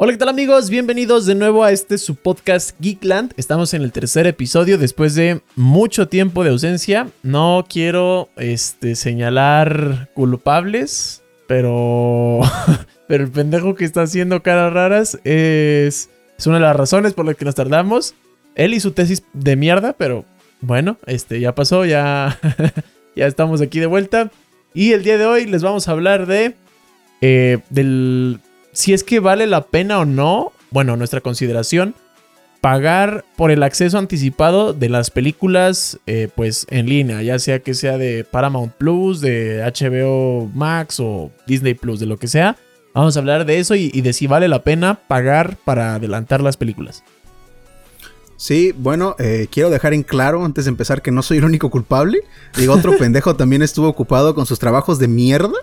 Hola, ¿qué tal amigos? Bienvenidos de nuevo a este su podcast Geekland. Estamos en el tercer episodio después de mucho tiempo de ausencia. No quiero este, señalar culpables, pero, pero el pendejo que está haciendo caras raras es, es una de las razones por las que nos tardamos. Él y su tesis de mierda, pero bueno, este ya pasó, ya, ya estamos aquí de vuelta. Y el día de hoy les vamos a hablar de eh, del si es que vale la pena o no, bueno, nuestra consideración, pagar por el acceso anticipado de las películas eh, pues en línea, ya sea que sea de Paramount Plus, de HBO Max o Disney Plus, de lo que sea. Vamos a hablar de eso y, de si vale la pena pagar para adelantar las películas. Sí, bueno, eh, quiero dejar en claro antes de empezar que no soy el único culpable. Digo, otro pendejo también estuvo ocupado con sus trabajos de mierda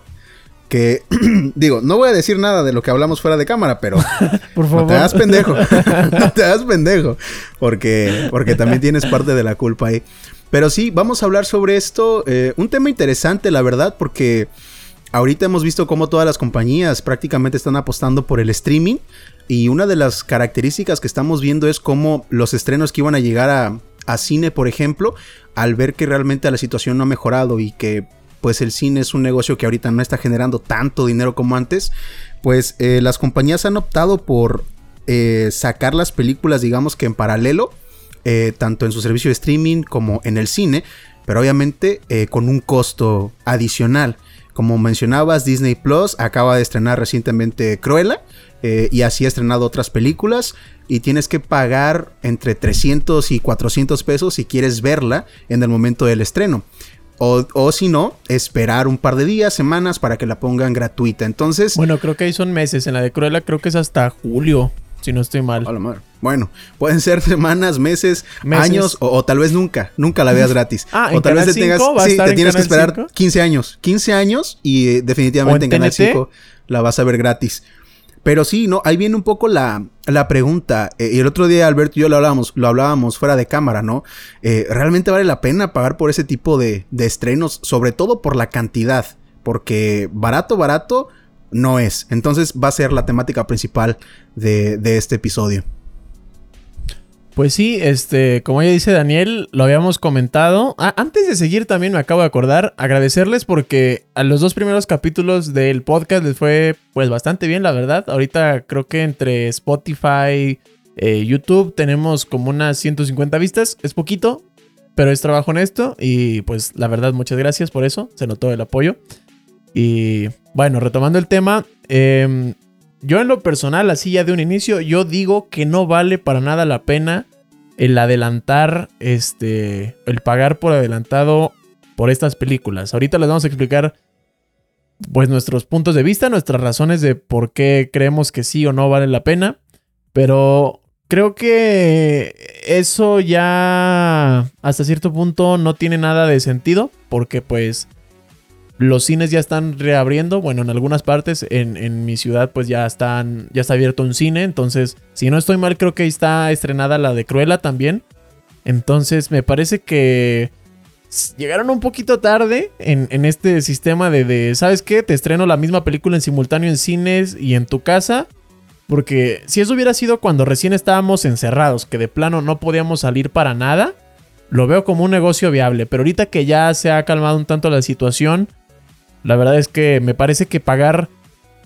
que digo, no voy a decir nada de lo que hablamos fuera de cámara, pero Por favor. no te das pendejo, no te das pendejo, porque, porque también tienes parte de la culpa ahí. Pero sí, vamos a hablar sobre esto, eh, un tema interesante, la verdad, porque ahorita hemos visto cómo todas las compañías prácticamente están apostando por el streaming y una de las características que estamos viendo es cómo los estrenos que iban a llegar a, a cine, por ejemplo, al ver que realmente la situación no ha mejorado y que pues el cine es un negocio que ahorita no está generando tanto dinero como antes, pues eh, las compañías han optado por eh, sacar las películas, digamos que en paralelo, eh, tanto en su servicio de streaming como en el cine, pero obviamente con un costo adicional. Como mencionabas, Disney Plus acaba de estrenar recientemente Cruella y así ha estrenado otras películas y tienes que pagar entre 300 y 400 pesos si quieres verla en el momento del estreno. O, si no, esperar un par de días, semanas para que la pongan gratuita. Entonces. Bueno, creo que ahí son meses. En la de Cruella creo que es hasta julio, si no estoy mal. Bueno, pueden ser semanas, meses, años o, tal vez nunca. Nunca la veas gratis. ah, o tal vez te tengas. Sí, te tienes que esperar 15 años. 15 años y eh, definitivamente en, Canal 5 la vas a ver gratis. Pero sí, ¿no? Ahí viene un poco la, pregunta. Eh, y el otro día Alberto y yo lo hablábamos, lo hablábamos fuera de cámara, ¿no? Eh, ¿Realmente vale la pena pagar por ese tipo de, estrenos? Sobre todo por la cantidad. Porque barato, barato no es. Entonces va a ser la temática principal de, de este episodio. Pues sí, este, como ya dice Daniel, lo habíamos comentado. Ah, antes de seguir también me acabo de acordar, agradecerles porque a los dos primeros capítulos del podcast les fue pues bastante bien, la verdad. Ahorita creo que entre Spotify, eh, YouTube tenemos como unas 150 vistas, es poquito, pero es trabajo honesto y pues la verdad muchas gracias por eso, se notó el apoyo. Y bueno, retomando el tema, eh, yo en lo personal, así ya de un inicio, yo digo que no vale para nada la pena el adelantar, este, el pagar por adelantado por estas películas. Ahorita les vamos a explicar pues nuestros puntos de vista, nuestras razones de por qué creemos que sí o no vale la pena, pero creo que eso ya hasta cierto punto no tiene nada de sentido, porque pues los cines ya están reabriendo. Bueno, en algunas partes, en, mi ciudad, pues ya están. Ya está abierto un cine. Entonces, si no estoy mal, creo que está estrenada la de Cruella también. Entonces, me parece que. Llegaron un poquito tarde en, este sistema de, de, ¿sabes qué? Te estreno la misma película en simultáneo en cines y en tu casa. Porque si eso hubiera sido cuando recién estábamos encerrados, que de plano no podíamos salir para nada, lo veo como un negocio viable. Pero ahorita que ya se ha calmado un tanto la situación, la verdad es que me parece que pagar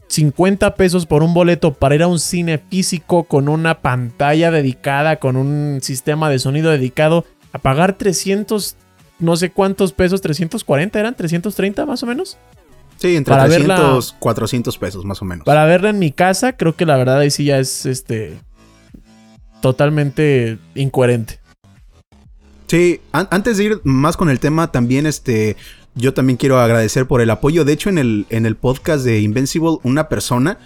50 pesos por un boleto para ir a un cine físico con una pantalla dedicada, con un sistema de sonido dedicado, a pagar 300, no sé cuántos pesos, 340 eran, 330 más o menos. Sí, entre 300, 400 pesos más o menos. Para verla en mi casa, creo que la verdad ahí sí ya es este totalmente incoherente. Sí, antes de ir más con el tema, también este yo también quiero agradecer por el apoyo. De hecho, en el, en el podcast de Invincible, una persona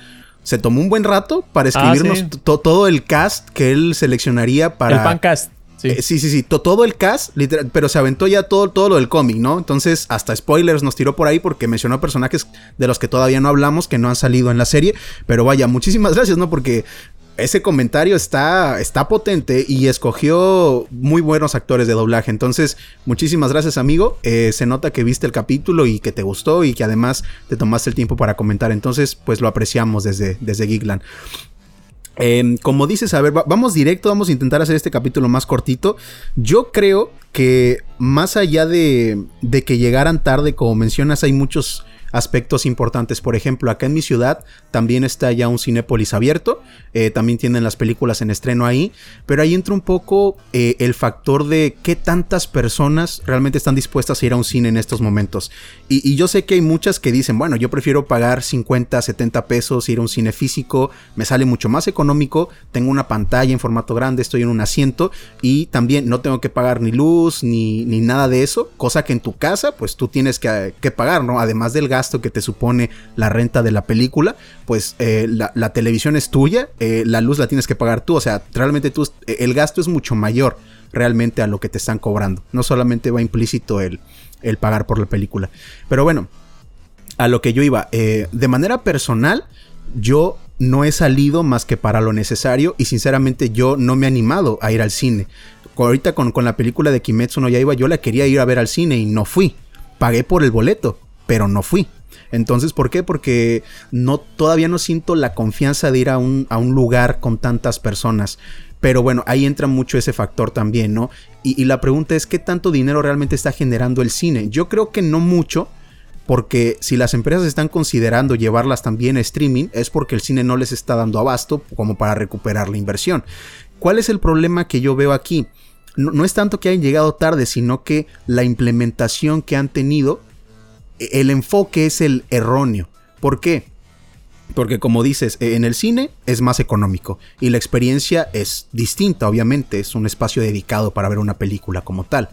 se tomó un buen rato para ah, escribirnos todo el cast que él seleccionaría para. El fancast. Sí. Eh, sí, sí, sí, todo el cast, literal, pero se aventó ya todo, todo lo del cómic, ¿no? Entonces, hasta spoilers nos tiró por ahí porque mencionó personajes de los que todavía no hablamos, que no han salido en la serie. Pero vaya, muchísimas gracias, ¿no? Porque ese comentario está, está potente y escogió muy buenos actores de doblaje. Entonces, muchísimas gracias, amigo. Eh, se nota que viste el capítulo y que te gustó y que además te tomaste el tiempo para comentar. Entonces, pues lo apreciamos desde, desde Geekland. Em, como dices, a ver, vamos directo, vamos a intentar hacer este capítulo más cortito. Yo creo que más allá de, de que llegaran tarde, como mencionas, hay muchos aspectos importantes. Por ejemplo, acá en mi ciudad también está ya un Cinépolis abierto, eh, también tienen las películas en estreno ahí, pero ahí entra un poco eh, el factor de qué tantas personas realmente están dispuestas a ir a un cine en estos momentos. Y, yo sé que hay muchas que dicen, bueno, yo prefiero pagar 50, 70 pesos, ir a un cine físico, me sale mucho más económico, tengo una pantalla en formato grande, estoy en un asiento y también no tengo que pagar ni luz ni, ni nada de eso, cosa que en tu casa pues tú tienes que, que pagar, ¿no? Además del gasto que te supone la renta de la película, pues eh, la, televisión es tuya, eh, la luz la tienes que pagar tú, o sea, realmente tú, eh, el gasto es mucho mayor realmente a lo que te están cobrando, no solamente va implícito el, el pagar por la película. Pero bueno, a lo que yo iba, de manera personal, yo no he salido más que para lo necesario y sinceramente yo no me he animado a ir al cine. Ahorita con, con la película de Kimetsu no iba yo la quería ir a ver al cine y no fui. Pagué por el boleto, pero no fui. Entonces, ¿por qué? Porque no, todavía no siento la confianza de ir a un, a un lugar con tantas personas. Pero bueno, ahí entra mucho ese factor también, ¿no? Y, la pregunta es, ¿qué tanto dinero realmente está generando el cine? Yo creo que no mucho, porque si las empresas están considerando llevarlas también a streaming, es porque el cine no les está dando abasto como para recuperar la inversión. ¿Cuál es el problema que yo veo aquí? No, no es tanto que hayan llegado tarde, sino que la implementación que han tenido el enfoque es el erróneo. ¿Por qué? Porque como dices, e, en el cine es más económico y la experiencia es distinta, obviamente, es un espacio dedicado para ver una película como tal.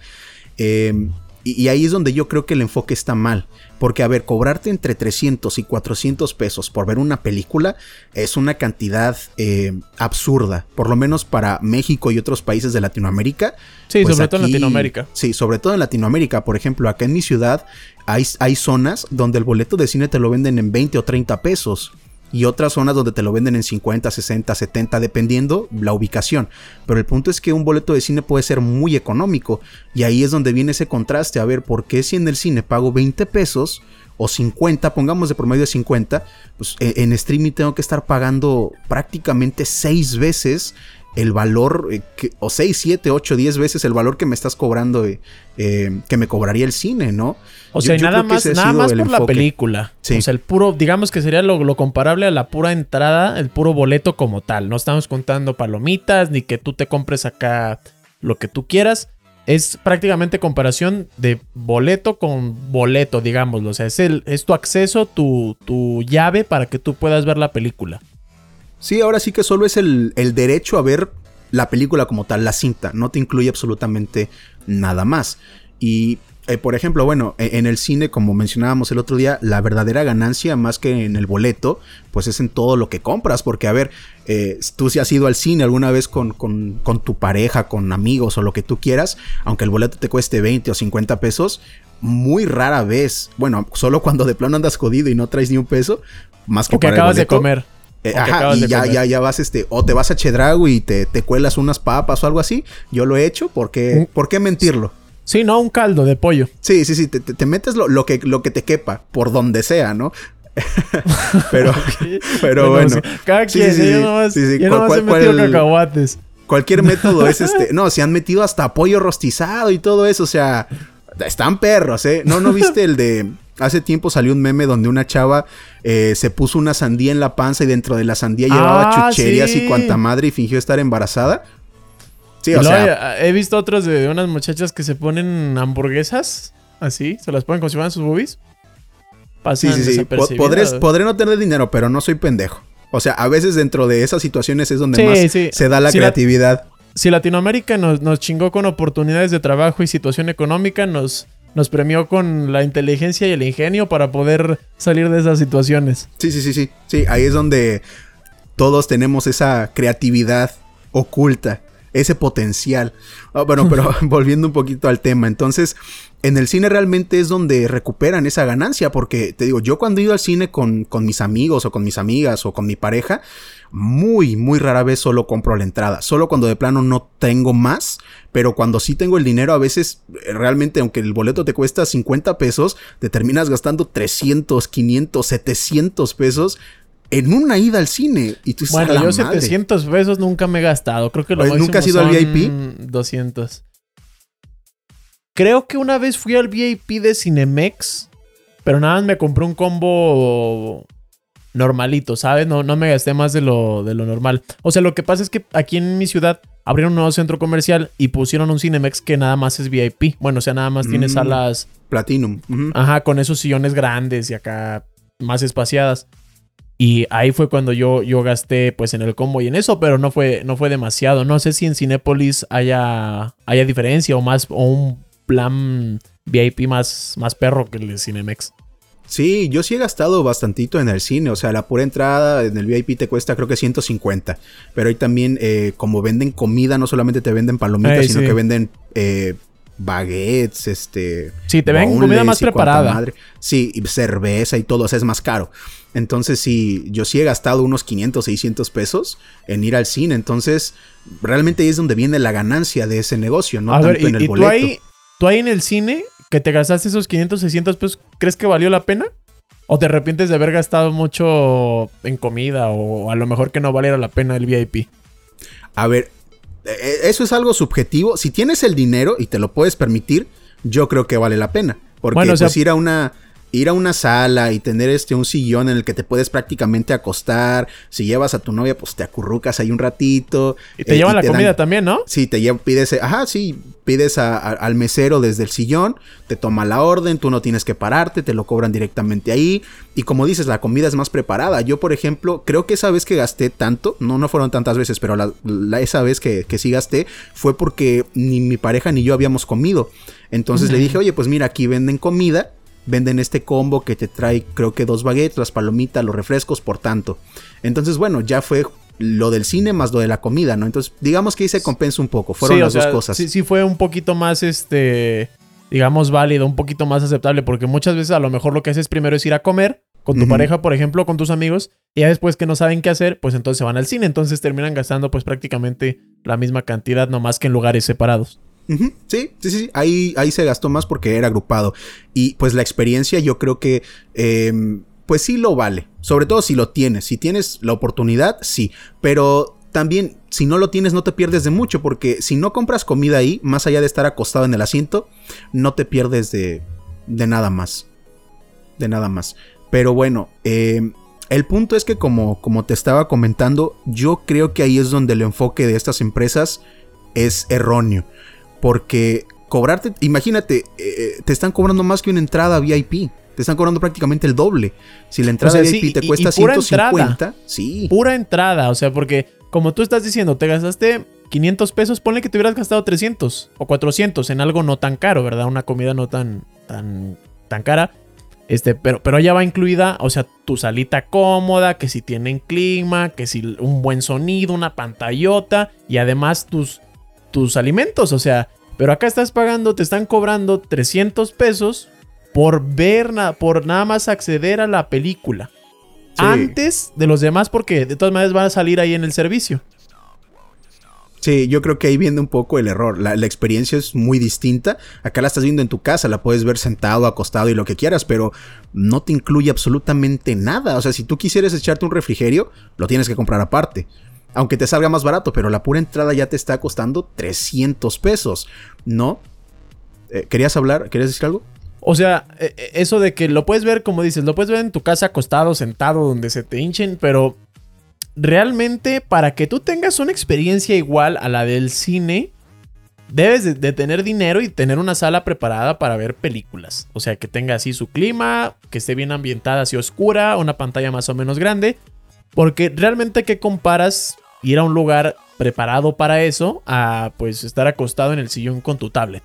Em, y, ahí es donde yo creo que el enfoque está mal. Porque, a ver, cobrarte entre 300 y 400 pesos por ver una película es una cantidad eh, absurda. Por lo menos para México y otros países de Latinoamérica. Sí, pues sobre todo en Latinoamérica. Sí, sobre todo en Latinoamérica. Por ejemplo, acá en mi ciudad hay, hay zonas donde el boleto de cine te lo venden en 20 o 30 pesos y otras zonas donde te lo venden en 50, 60, 70, dependiendo la ubicación. Pero el punto es que un boleto de cine puede ser muy económico y ahí es donde viene ese contraste. A ver, ¿por qué si en el cine pago 20 pesos o 50, pongamos de promedio de 50, pues e, en streaming tengo que estar pagando prácticamente 6 veces el valor, eh, o 6, 7, 8, 10 veces el valor que me estás cobrando, eh, eh, que me cobraría el cine, ¿no? O sea, nada más, nada más por la película. O sea, el puro, digamos que sería lo, comparable a la pura entrada, el puro boleto como tal. No estamos contando palomitas, ni que tú te compres acá lo que tú quieras. Es prácticamente comparación de boleto con boleto, digámoslo. O sea, es, el, es tu acceso, tu, tu llave para que tú puedas ver la película. Sí, ahora sí que solo es el, derecho a ver la película como tal, la cinta, no te incluye absolutamente nada más. Y eh, por ejemplo, bueno, e, en el cine, como mencionábamos el otro día, la verdadera ganancia, más que en el boleto, pues es en todo lo que compras. Porque, a ver, eh, tú si has ido al cine alguna vez con, con, con, tu pareja, con amigos o lo que tú quieras, aunque el boleto te cueste 20 o 50 pesos, muy rara vez, bueno, solo cuando de plano andas jodido y no traes ni un peso, más que, para acabas de comer. Eh, ajá, y ya, ya, ya vas, este, o te vas a Chedrago y te, te, cuelas unas papas o algo así. Yo lo he hecho, porque, ¿por qué mentirlo? Sí, no, un caldo de pollo. Sí, sí, sí, te, metes lo, lo, que, lo que te quepa, por donde sea, ¿no? pero, pero bueno. Cada quien, sí, sí, yo nomás, sí, yo nomás he metido cacahuates. Cualquier método es este. No, se han metido hasta pollo rostizado y todo eso. O sea, están perros, ¿eh? No, ¿no viste el de Hace tiempo salió un meme donde una chava eh, se puso una sandía en la panza y dentro de la sandía llevaba ah, chucherías y cuanta madre y fingió estar embarazada. Sí, o sea. He visto otros de unas muchachas que se ponen hamburguesas así, se las ponen como si fueran sus boobies. sí, sí, sí. Podré, podré no tener dinero, pero no soy pendejo. O sea, a veces dentro de esas situaciones es donde más se da la creatividad. si Latinoamérica nos, nos chingó con oportunidades de trabajo y situación económica, nos nos premió con la inteligencia y el ingenio para poder salir de esas situaciones. Sí, sí, sí, sí. Sí, ahí es donde todos tenemos esa creatividad oculta, ese potencial. Ah, bueno, pero volviendo un poquito al tema, entonces, en el cine realmente es donde recuperan esa ganancia, porque te digo, yo cuando he ido al cine con, con mis amigos o con mis amigas o con mi pareja, muy, muy rara vez solo compro la entrada. Solo cuando de plano no tengo más. Pero cuando sí tengo el dinero, a veces eh, realmente, aunque el boleto te cuesta 50 pesos, te terminas gastando 300, 500, 700 pesos en una ida al cine. Y tú bueno, yo 700 pesos nunca me he gastado. Creo que lo ¿Nunca has ido al VIP? 200. Creo que una vez fui al VIP de Cinemex, pero nada más me compré un combo normalito, ¿sabes? No, no me gasté más de lo, de lo normal. O sea, lo que pasa es que aquí en mi ciudad abrieron un nuevo centro comercial y pusieron un Cinemex que nada más es VIP. Bueno, o sea, nada más tiene mm, salas... Platinum. Ajá, con esos sillones grandes y acá más espaciadas. Y ahí fue cuando yo, yo gasté pues en el combo y en eso, pero no fue, no fue demasiado. No sé si en Cinépolis haya, haya diferencia o más o un plan VIP más, más perro que el de Cinemex. Sí, yo sí he gastado bastantito en el cine, o sea, la pura entrada en el VIP te cuesta creo que 150, pero ahí también eh, como venden comida, no solamente te venden palomitas, sino que venden eh, baguettes, este... Sí, te ven comida más preparada. Sí, y cerveza y todo, o sea, es más caro. Entonces, sí, yo sí he gastado unos 500, 600 pesos en ir al cine. Entonces, realmente ahí es donde viene la ganancia de ese negocio, no tanto en el boleto. Tú ahí, tú ahí en el cine, que te gastaste esos 500, 600 pesos, ¿crees que valió la pena? ¿O te arrepientes de haber gastado mucho en comida? O a lo mejor que no valiera la pena el VIP. A ver, e, e, eso es algo subjetivo. Si tienes el dinero y te lo puedes permitir, yo creo que vale la pena. Porque pues ir a una ir a una sala y tener este un sillón en el que te puedes prácticamente acostar. Si llevas a tu novia, pues te acurrucas ahí un ratito. Y te llevan la comida también, ¿no? Sí, te llevan, pides, ajá, sí, pides al mesero desde el sillón, te toma la orden, tú no tienes que pararte, te lo cobran directamente ahí. Y como dices, la comida es más preparada. Yo, por ejemplo, creo que esa vez que gasté tanto, no, no fueron tantas veces, pero la, esa vez que, que sí gasté fue porque ni mi pareja ni yo habíamos comido. Entonces le dije, oye, pues mira, aquí venden comida venden este combo que te trae creo que dos baguettes, las palomitas, los refrescos, por tanto. Entonces, bueno, ya fue lo del cine más lo de la comida, ¿no? Entonces, digamos que ahí se compensa un poco, fueron las dos cosas. Sí, sí fue un poquito más, este, digamos, válido, un poquito más aceptable, porque muchas veces a lo mejor lo que haces primero es ir a comer con tu pareja, por ejemplo, con tus amigos, y ya después que no saben qué hacer, pues entonces se van al cine, entonces terminan gastando pues prácticamente la misma cantidad, no más que en lugares separados. Sí, sí, sí. Ahí, ahí se gastó más porque era agrupado. Y pues la experiencia yo creo que... Em, pues sí lo vale. Sobre todo si lo tienes. Si tienes la oportunidad, sí. Pero también, si no lo tienes, no te pierdes de mucho. Porque si no compras comida ahí, más allá de estar acostado en el asiento, no te pierdes de, de nada más. De nada más. Pero bueno, em, el punto es que como, como te estaba comentando, yo creo que ahí es donde el enfoque de estas empresas es erróneo. Porque cobrarte, imagínate, eh, eh, te están cobrando más que una entrada VIP. Te están cobrando prácticamente el doble. Si la entrada VIP te cuesta 150, sí. Pura entrada, o sea, porque como tú estás diciendo, te gastaste 500 pesos, ponle que te hubieras gastado 300 o 400 en algo no tan caro, ¿verdad? Una comida no tan tan tan cara. Este, pero, pero ya va incluida, o sea, tu salita cómoda, que si tienen clima, que si un buen sonido, una pantallota y además tus tus alimentos, o sea, pero acá estás pagando, te están cobrando 300 pesos por ver, por nada más acceder a la película. Antes de los demás, porque de todas maneras van a salir ahí en el servicio. Sí, yo creo que ahí viene un poco el error. La, la, experiencia es muy distinta. Acá la estás viendo en tu casa, la puedes ver sentado, acostado y lo que quieras, pero no te incluye absolutamente nada. O sea, si tú quisieras echarte un refrigerio, lo tienes que comprar aparte aunque te salga más barato, pero la pura entrada ya te está costando 300 pesos, ¿no? Eh, ¿Querías hablar? ¿Querías decir algo? O sea, e, e, eso de que lo puedes ver, como dices, lo puedes ver en tu casa acostado, sentado, donde se te hinchen, pero realmente para que tú tengas una experiencia igual a la del cine, debes de, tener dinero y tener una sala preparada para ver películas. O sea, que tenga así su clima, que esté bien ambientada, así oscura, una pantalla más o menos grande. Porque realmente, ¿qué comparas ir a un lugar preparado para eso a pues estar acostado en el sillón con tu tablet?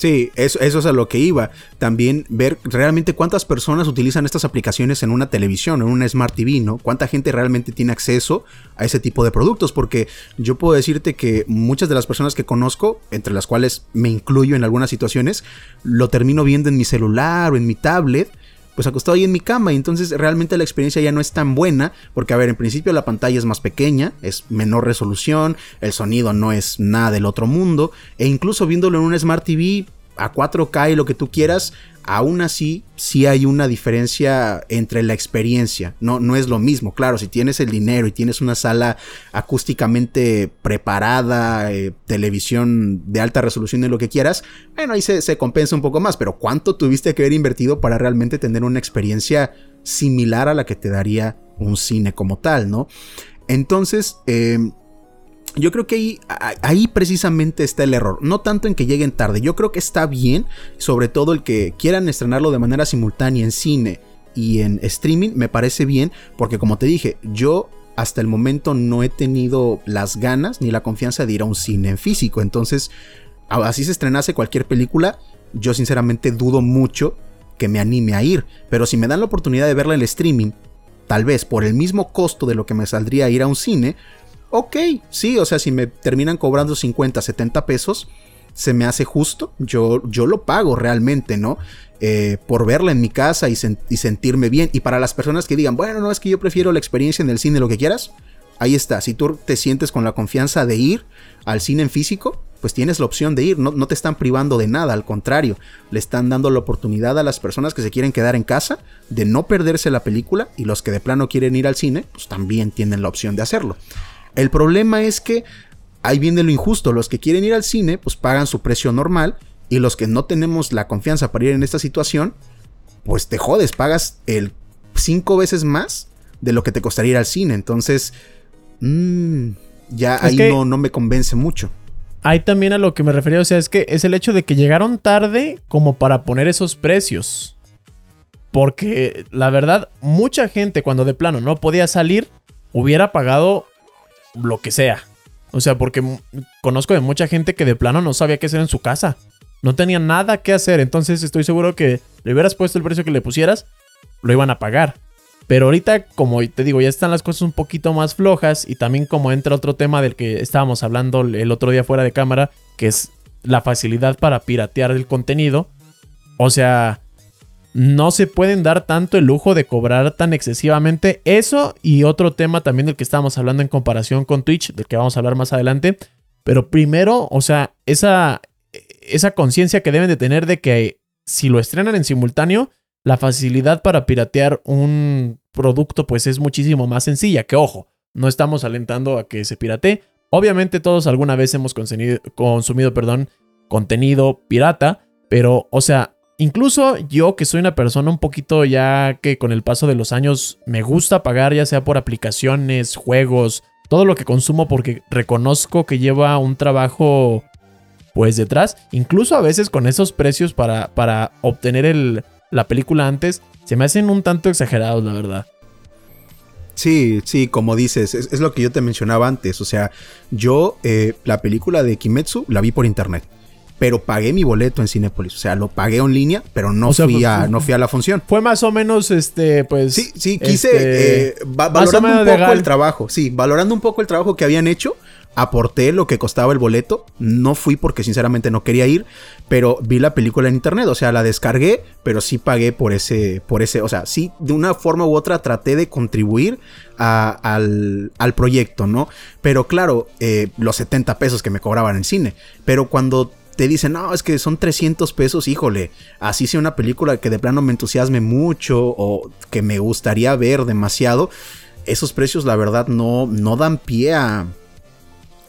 Sí, eso, eso, es a lo que iba. También ver realmente cuántas personas utilizan estas aplicaciones en una televisión, en una Smart TV, ¿no? Cuánta gente realmente tiene acceso a ese tipo de productos. Porque yo puedo decirte que muchas de las personas que conozco, entre las cuales me incluyo en algunas situaciones, lo termino viendo en mi celular o en mi tablet pues acostado ahí en mi cama. Y entonces realmente la experiencia ya no es tan buena porque a ver, en principio la pantalla es más pequeña, es menor resolución, el sonido no es nada del otro mundo. E incluso viéndolo en un Smart TV a 4K y lo que tú quieras, aún así sí hay una diferencia entre la experiencia. No, no es lo mismo. Claro, si tienes el dinero y tienes una sala acústicamente preparada, eh, televisión de alta resolución y lo que quieras, bueno, ahí se, compensa un poco más. Pero ¿cuánto tuviste que haber invertido para realmente tener una experiencia similar a la que te daría un cine como tal, ¿no? Entonces, eh, yo creo que ahí, precisamente está el error. No tanto en que lleguen tarde. Yo creo que está bien, sobre todo el que quieran estrenarlo de manera simultánea en cine y en streaming, me parece bien, porque como te dije, yo hasta el momento no he tenido las ganas ni la confianza de ir a un cine en físico. Entonces, así se estrenase cualquier película, yo sinceramente dudo mucho que me anime a ir. Pero si me dan la oportunidad de verla en streaming, tal vez por el mismo costo de lo que me saldría ir a un cine, ok, sí, o sea, si me terminan cobrando 50, 70 pesos, se me hace justo, yo, yo lo pago realmente, ¿no? Eh, por verla en mi casa y, sentirme bien. Y para las personas que digan, bueno, no es que yo prefiero la experiencia en el cine, lo que quieras, ahí está. Si tú te sientes con la confianza de ir al cine en físico, pues tienes la opción de ir, no, no, te están privando de nada, al contrario, le están dando la oportunidad a las personas que se quieren quedar en casa de no perderse la película y los que de plano quieren ir al cine, pues también tienen la opción de hacerlo. El problema es que ahí viene lo injusto. Los que quieren ir al cine, pues pagan su precio normal. Y los que no tenemos la confianza para ir en esta situación, pues te jodes, pagas el cinco veces más de lo que te costaría ir al cine. Entonces, mmm, ya ahí no, no me convence mucho. Hay también a lo que me refería, o sea, es que es el hecho de que llegaron tarde como para poner esos precios. Porque la verdad, mucha gente cuando de plano no podía salir, hubiera pagado lo que sea. O sea, porque conozco de mucha gente que de plano no sabía qué hacer en su casa. No tenía nada que hacer. Entonces estoy seguro que le hubieras puesto el precio que le pusieras, lo iban a pagar. Pero ahorita, como te digo, ya están las cosas un poquito más flojas. Y también como entra otro tema del que estábamos hablando el otro día fuera de cámara, que es la facilidad para piratear el contenido. O sea, no se pueden dar tanto el lujo de cobrar tan excesivamente. Eso y otro tema también del que estábamos hablando en comparación con Twitch, del que vamos a hablar más adelante. Pero primero, o sea, esa, esa conciencia que deben de tener de que si lo estrenan en simultáneo, la facilidad para piratear un producto pues es muchísimo más sencilla. Que ojo, no estamos alentando a que se piratee. Obviamente todos alguna vez hemos consumido, perdón, contenido pirata, pero o sea, Incluso yo que soy una persona un poquito ya que con el paso de los años me gusta pagar ya sea por aplicaciones, juegos, todo lo que consumo porque reconozco que lleva un trabajo pues detrás. Incluso a veces con esos precios para, para obtener el, la película antes se me hacen un tanto exagerados la verdad. Sí, sí, como dices, es, lo que yo te mencionaba antes. O sea, yo eh, la película de Kimetsu la vi por internet pero pagué mi boleto en Cinepolis. O sea, lo pagué en línea, pero no, fui, a, no fui a la función. Fue más o menos, este, pues... Sí, sí, quise, este, eh, valorando un poco el trabajo, sí, valorando un poco el trabajo que habían hecho, aporté lo que costaba el boleto. No fui porque sinceramente no quería ir, pero vi la película en internet, o sea, la descargué, pero sí pagué por ese, por ese, o sea, sí, de una forma u otra traté de contribuir al, al, proyecto, ¿no? Pero claro, eh, los 70 pesos que me cobraban en cine, pero cuando te dicen, no, es que son 300 pesos, híjole, así sea una película que de plano me entusiasme mucho o que me gustaría ver demasiado, esos precios la verdad no, no dan pie a,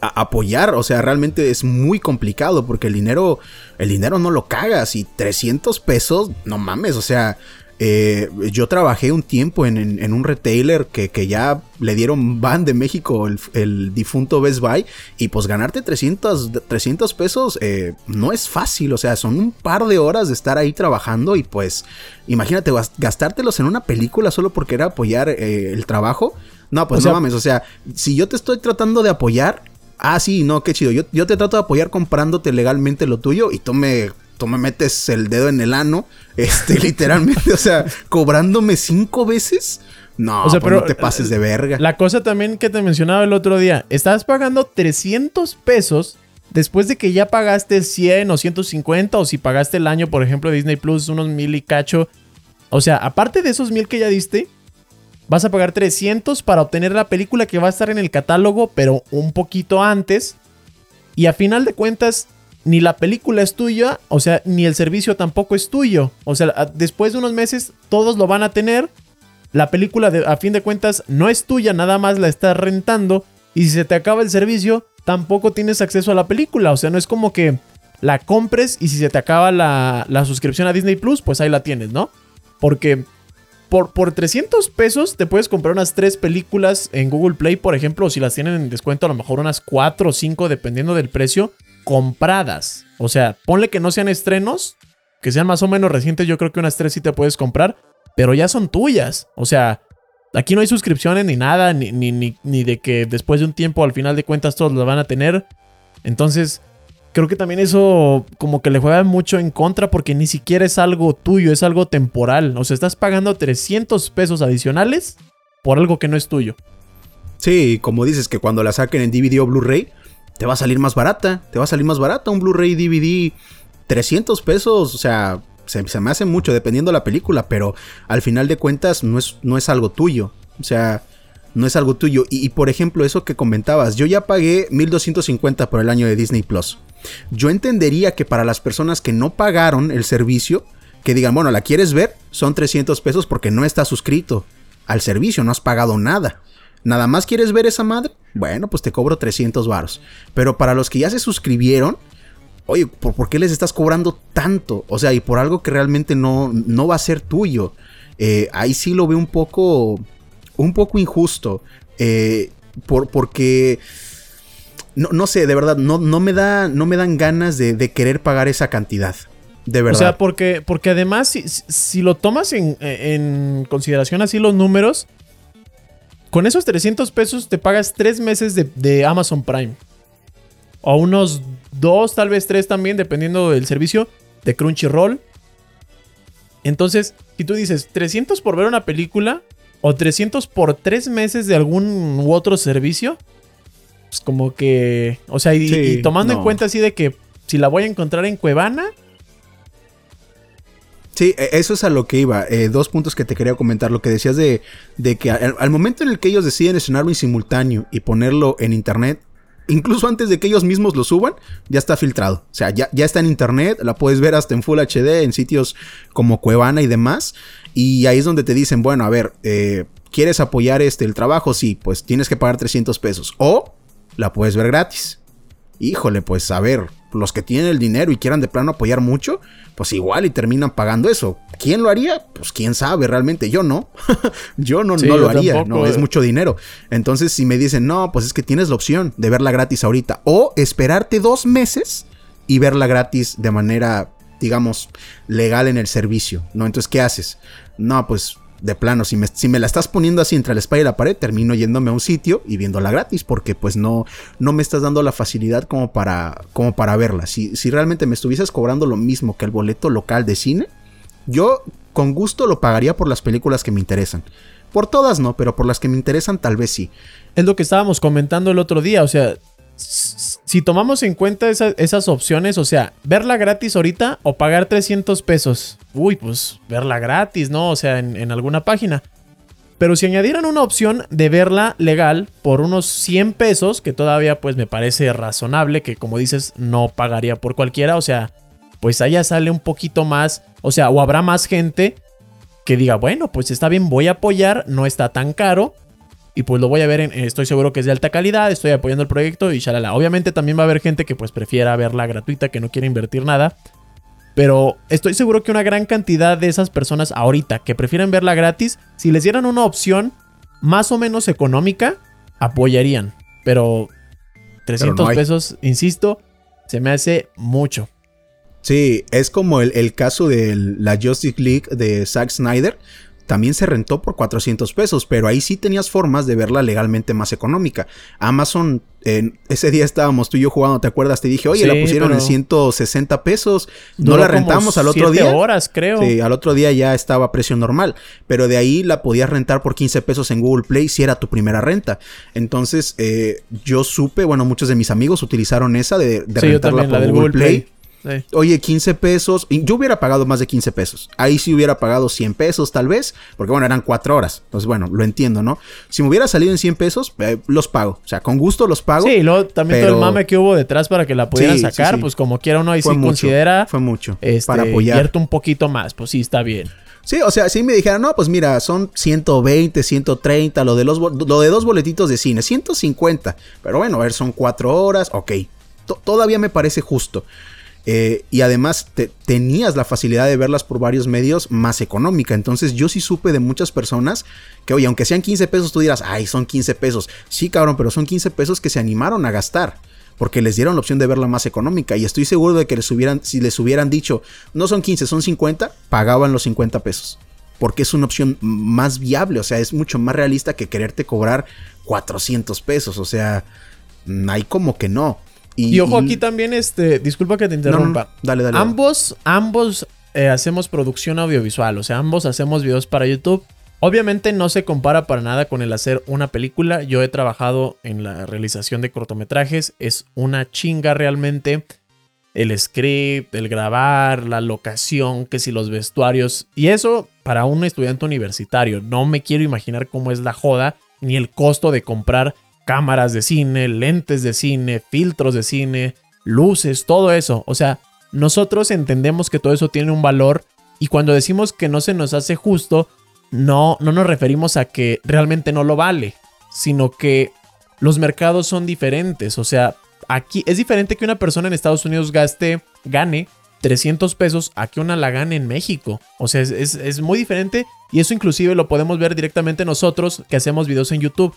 apoyar, o sea, realmente es muy complicado porque el dinero, el dinero no lo cagas y 300 pesos, no mames, o sea, eh, yo trabajé un tiempo en, un retailer que, ya le dieron ban de México el, difunto Best Buy y pues ganarte 300, 300 pesos eh, no es fácil, o sea, son un par de horas de estar ahí trabajando y pues imagínate gastártelos en una película solo porque era apoyar eh, el trabajo. No, pues no mames, o sea, si yo te estoy tratando de apoyar, ah, sí, no, qué chido, yo, yo te trato de apoyar comprándote legalmente lo tuyo y tú me tú me metes el dedo en el ano, este, literalmente, o sea, cobrándome cinco veces. No, o sea, pues pero no te pases de verga. La cosa también que te mencionaba el otro día, estás pagando 300 pesos después de que ya pagaste 100 o 150 o si pagaste el año, por ejemplo, Disney Plus, unos mil y cacho. O sea, aparte de esos mil que ya diste, vas a pagar 300 para obtener la película que va a estar en el catálogo, pero un poquito antes. Y a final de cuentas, ni la película es tuya, o sea, ni el servicio tampoco es tuyo. O sea, después de unos meses todos lo van a tener. La película, a fin de cuentas, no es tuya, nada más la estás rentando. Y si se te acaba el servicio, tampoco tienes acceso a la película. O sea, no es como que la compres y si se te acaba la, la suscripción a Disney Plus, pues ahí la tienes, ¿no? Porque por, por 300 pesos te puedes comprar unas 3 películas en Google Play, por ejemplo, o si las tienen en descuento, a lo mejor unas 4 o 5, dependiendo del precio, compradas. O sea, ponle que no sean estrenos, que sean más o menos recientes, yo creo que unas 3 sí te puedes comprar, pero ya son tuyas. O sea, aquí no hay suscripciones ni nada, ni, ni, ni, de que después de un tiempo, al final de cuentas, todos lo van a tener. Entonces, creo que también eso como que le juega mucho en contra porque ni siquiera es algo tuyo, es algo temporal. O sea, estás pagando 300 pesos adicionales por algo que no es tuyo. Sí, como dices que cuando la saquen en DVD o Blu-ray, te va a salir más barata. Te va a salir más barata un Blu-ray DVD. 300 pesos, o sea, se, me hace mucho dependiendo de la película, pero al final de cuentas no es, no es algo tuyo. O sea, no es algo tuyo. Y, y, por ejemplo, eso que comentabas, yo ya pagué 1250 por el año de Disney Plus. Yo entendería que para las personas que no pagaron el servicio, que digan, bueno, la quieres ver, son 300 pesos porque no estás suscrito al servicio, no has pagado nada. Nada más quieres ver esa madre, bueno, pues te cobro 300 varos. Pero para los que ya se suscribieron, oye, ¿por, qué les estás cobrando tanto? O sea, y por algo que realmente no, no va a ser tuyo. Eh, ahí sí lo veo un poco, un poco injusto. Eh, por, porque no, no sé, de verdad, no, no, me, da, no me dan ganas de, querer pagar esa cantidad. De verdad. O sea, porque, porque además, si, si lo tomas en, en, consideración así los números, con esos 300 pesos te pagas 3 meses de, de, Amazon Prime. O unos 2, tal vez 3 también, dependiendo del servicio, de Crunchyroll. Entonces, si tú dices 300 por ver una película, o 300 por 3 meses de algún u otro servicio, pues como que, o sea, y, tomando en cuenta así de que si la voy a encontrar en Cuevana. Sí, e, eso es a lo que iba. Eh, dos puntos que te quería comentar. Lo que decías de, de que al, momento en el que ellos deciden estrenarlo en simultáneo y ponerlo en internet, incluso antes de que ellos mismos lo suban, ya está filtrado. O sea, ya, ya está en internet, la puedes ver hasta en Full HD, en sitios como Cuevana y demás. Y ahí es donde te dicen, bueno, a ver, eh, ¿quieres apoyar este, el trabajo? Sí, pues tienes que pagar 300 pesos. O la puedes ver gratis. Híjole, pues a ver, los que tienen el dinero y quieran de plano apoyar mucho, pues igual y terminan pagando eso. ¿Quién lo haría? Pues quién sabe realmente. Yo no. yo no, no lo haría. no, es eh. mucho dinero. Entonces, si me dicen, no, pues es que tienes la opción de verla gratis ahorita. O esperarte dos meses y verla gratis de manera, digamos, legal en el servicio. ¿No? Entonces, ¿qué haces? No, pues de plano, si me, si me la estás poniendo así entre la espalda y la pared, termino yéndome a un sitio y viéndola gratis, porque pues no, no me estás dando la facilidad como para, como para verla. Si, si realmente me estuvieses cobrando lo mismo que el boleto local de cine, yo con gusto lo pagaría por las películas que me interesan. Por todas no, pero por las que me interesan tal vez sí. Es lo que estábamos comentando el otro día, o sea, si tomamos en cuenta esas opciones, o sea, verla gratis ahorita o pagar 300 pesos. Uy, pues verla gratis, ¿no? O sea, en, alguna página. Pero si añadieran una opción de verla legal por unos 100 pesos, que todavía pues me parece razonable, que como dices no pagaría por cualquiera, o sea, pues allá sale un poquito más, o sea, o habrá más gente que diga, bueno, pues está bien, voy a apoyar, no está tan caro, y pues lo voy a ver, en, estoy seguro que es de alta calidad, estoy apoyando el proyecto y shalala. Obviamente también va a haber gente que pues prefiera verla gratuita, que no quiere invertir nada. Pero estoy seguro que una gran cantidad de esas personas ahorita que prefieren verla gratis, si les dieran una opción más o menos económica, apoyarían. Pero 300 pesos, insisto, se me hace mucho. Sí, es como el, el caso de la Justice League de Zack Snyder también se rentó por 400 pesos, pero ahí sí tenías formas de verla legalmente más económica. Amazon, ese día estábamos tú y yo jugando, ¿te acuerdas? Te dije, oye, la pusieron en 160 pesos, no la rentamos al otro día. horas, creo. Sí, al otro día ya estaba a precio normal, pero de ahí la podías rentar por 15 pesos en Google Play si era tu primera renta. Entonces, eh, yo supe, bueno, muchos de mis amigos utilizaron esa de, rentarla por Google, Play Oye, 15 pesos. Yo hubiera pagado más de 15 pesos. Ahí sí hubiera pagado 100 pesos tal vez. Porque bueno, eran 4 horas. Entonces bueno, lo entiendo, ¿no? Si me hubiera salido en 100 pesos, eh, los pago. O sea, con gusto los pago. Sí, luego también todo el mame que hubo detrás para que la pudieran sacar. Pues como quiera uno ahí sí considera... Fue mucho. Este, para apoyar. un poquito más. Pues sí, está bien. Sí, o sea, si me dijeran, no, pues mira, son 120, 130, lo de, los, lo de dos boletitos de cine, 150. Pero bueno, a ver, son cuatro horas, ok. todavía me parece justo. Eh, y además tenías la facilidad de verlas por varios medios más económica. Entonces yo sí supe de muchas personas que, oye, aunque sean 15 pesos, tú dirás, ay, son 15 pesos. Sí, cabrón, pero son 15 pesos que se animaron a gastar porque les dieron la opción de verla más económica. Y estoy seguro de que les si les hubieran dicho, no son 15, son 50, pagaban los 50 pesos. Porque es una opción más viable, o sea, es mucho más realista que quererte cobrar 400 pesos, o sea, hay como que no. Y, ojo aquí también, este, disculpa que te interrumpa. dale, dale. Ambos, ambos eh, hacemos producción audiovisual, o sea, ambos hacemos videos para YouTube. Obviamente no se compara para nada con el hacer una película. Yo he trabajado en la realización de cortometrajes. Es una chinga realmente. El script, el grabar, la locación, que si los vestuarios. Y eso para un estudiante universitario. No me quiero imaginar cómo es la joda ni el costo de comprar cámaras de cine, lentes de cine, filtros de cine, luces, todo eso. O sea, nosotros entendemos que todo eso tiene un valor y cuando decimos que no se nos hace justo, no, no nos referimos a que realmente no lo vale, sino que los mercados son diferentes. O sea, aquí es diferente que una persona en Estados Unidos gaste, gane 300 pesos a que una la gane en México. O sea, es, muy diferente y eso inclusive lo podemos ver directamente nosotros que hacemos videos en YouTube.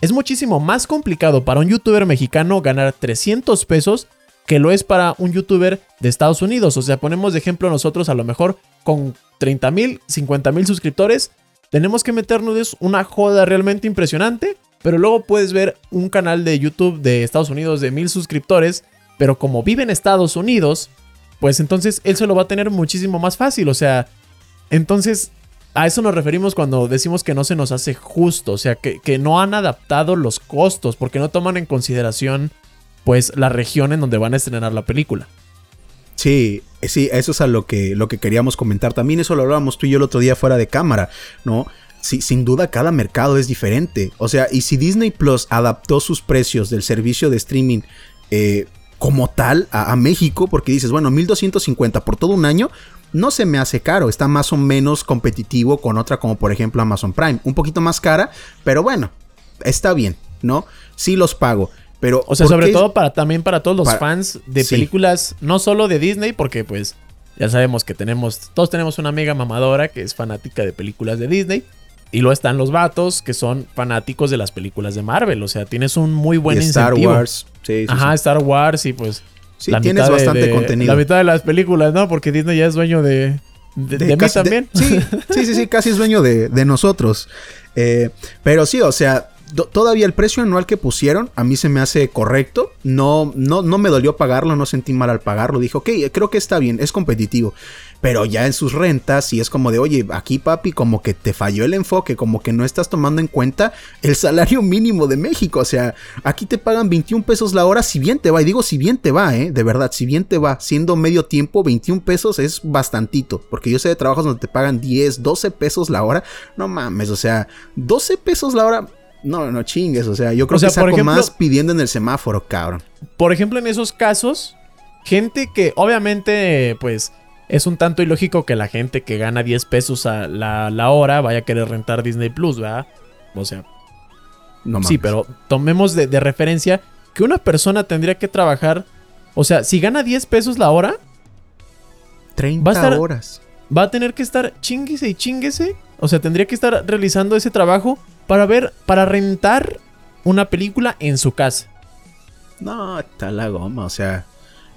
Es muchísimo más complicado para un youtuber mexicano ganar 300 pesos que lo es para un youtuber de Estados Unidos. O sea, ponemos de ejemplo nosotros a lo mejor con 30 mil, 50 mil suscriptores, tenemos que meternos una joda realmente impresionante. Pero luego puedes ver un canal de YouTube de Estados Unidos de mil suscriptores, pero como vive en Estados Unidos, pues entonces él se lo va a tener muchísimo más fácil. O sea, entonces a eso nos referimos cuando decimos que no se nos hace justo. O sea, que, no han adaptado los costos porque no toman en consideración pues la región en donde van a estrenar la película. Sí, sí, eso es a lo que, lo que queríamos comentar. También eso lo hablábamos tú y yo el otro día fuera de cámara, ¿no? Sí, sin duda cada mercado es diferente. O sea, y si Disney Plus adaptó sus precios del servicio de streaming eh, como tal a, México, porque dices, bueno, 1250 por todo un año, no se me hace caro, está más o menos competitivo con otra como por ejemplo Amazon Prime. Un poquito más cara, pero bueno, está bien, ¿no? Sí los pago. Pero, o sea, sobre todo para también para todos los fans de películas, no solo de Disney, porque pues ya sabemos que tenemos, todos tenemos una amiga mamadora que es fanática de películas de Disney. Y luego están los vatos que son fanáticos de las películas de Marvel. O sea, tienes un muy buen Star Wars. Sí, Ajá, Star Wars y pues. Sí, tienes bastante contenido. La mitad de las películas, ¿no? Porque Disney ya es dueño de. De, mí también. sí, sí, sí, sí, casi es dueño de, nosotros. Eh, pero sí, o sea, todavía el precio anual que pusieron a mí se me hace correcto. No, no, no me dolió pagarlo, no sentí mal al pagarlo. Dije, ok, creo que está bien, es competitivo. Pero ya en sus rentas, y es como de, oye, aquí papi, como que te falló el enfoque, como que no estás tomando en cuenta el salario mínimo de México. O sea, aquí te pagan 21 pesos la hora, si bien te va. Y digo, si bien te va, ¿eh? De verdad, si bien te va. Siendo medio tiempo, 21 pesos es bastantito. Porque yo sé de trabajos donde te pagan 10, 12 pesos la hora. No mames, o sea, 12 pesos la hora no, no chingues, o sea, yo creo que saco más pidiendo en el semáforo, cabrón. Por ejemplo, en esos casos, gente que obviamente, pues, es un tanto ilógico que la gente que gana 10 pesos a la, hora vaya a querer rentar Disney Plus, ¿verdad? O sea, no Sí, pero tomemos de, referencia que una persona tendría que trabajar, o sea, si gana 10 pesos la hora, 30 horas. Va a tener que estar chinguese y chinguese. O sea, tendría que estar realizando ese trabajo para ver, para rentar una película en su casa. No, está la goma, o sea,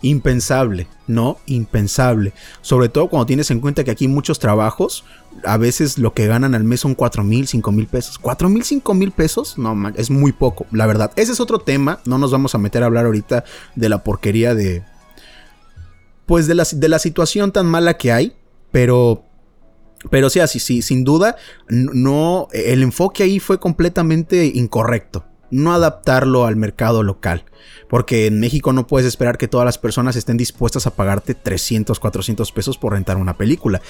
impensable, no, impensable. Sobre todo cuando tienes en cuenta que aquí muchos trabajos, a veces lo que ganan al mes son 4 mil, 5 mil pesos. 4 mil, 5 mil pesos, no, es muy poco, la verdad. Ese es otro tema, no nos vamos a meter a hablar ahorita de la porquería de... Pues de la, de la situación tan mala que hay, pero pero sí, así, sí, sin duda, no, el enfoque ahí fue completamente incorrecto. No adaptarlo al mercado local. Porque en México no puedes esperar que todas las personas estén dispuestas a pagarte 300, 400 pesos por rentar una película.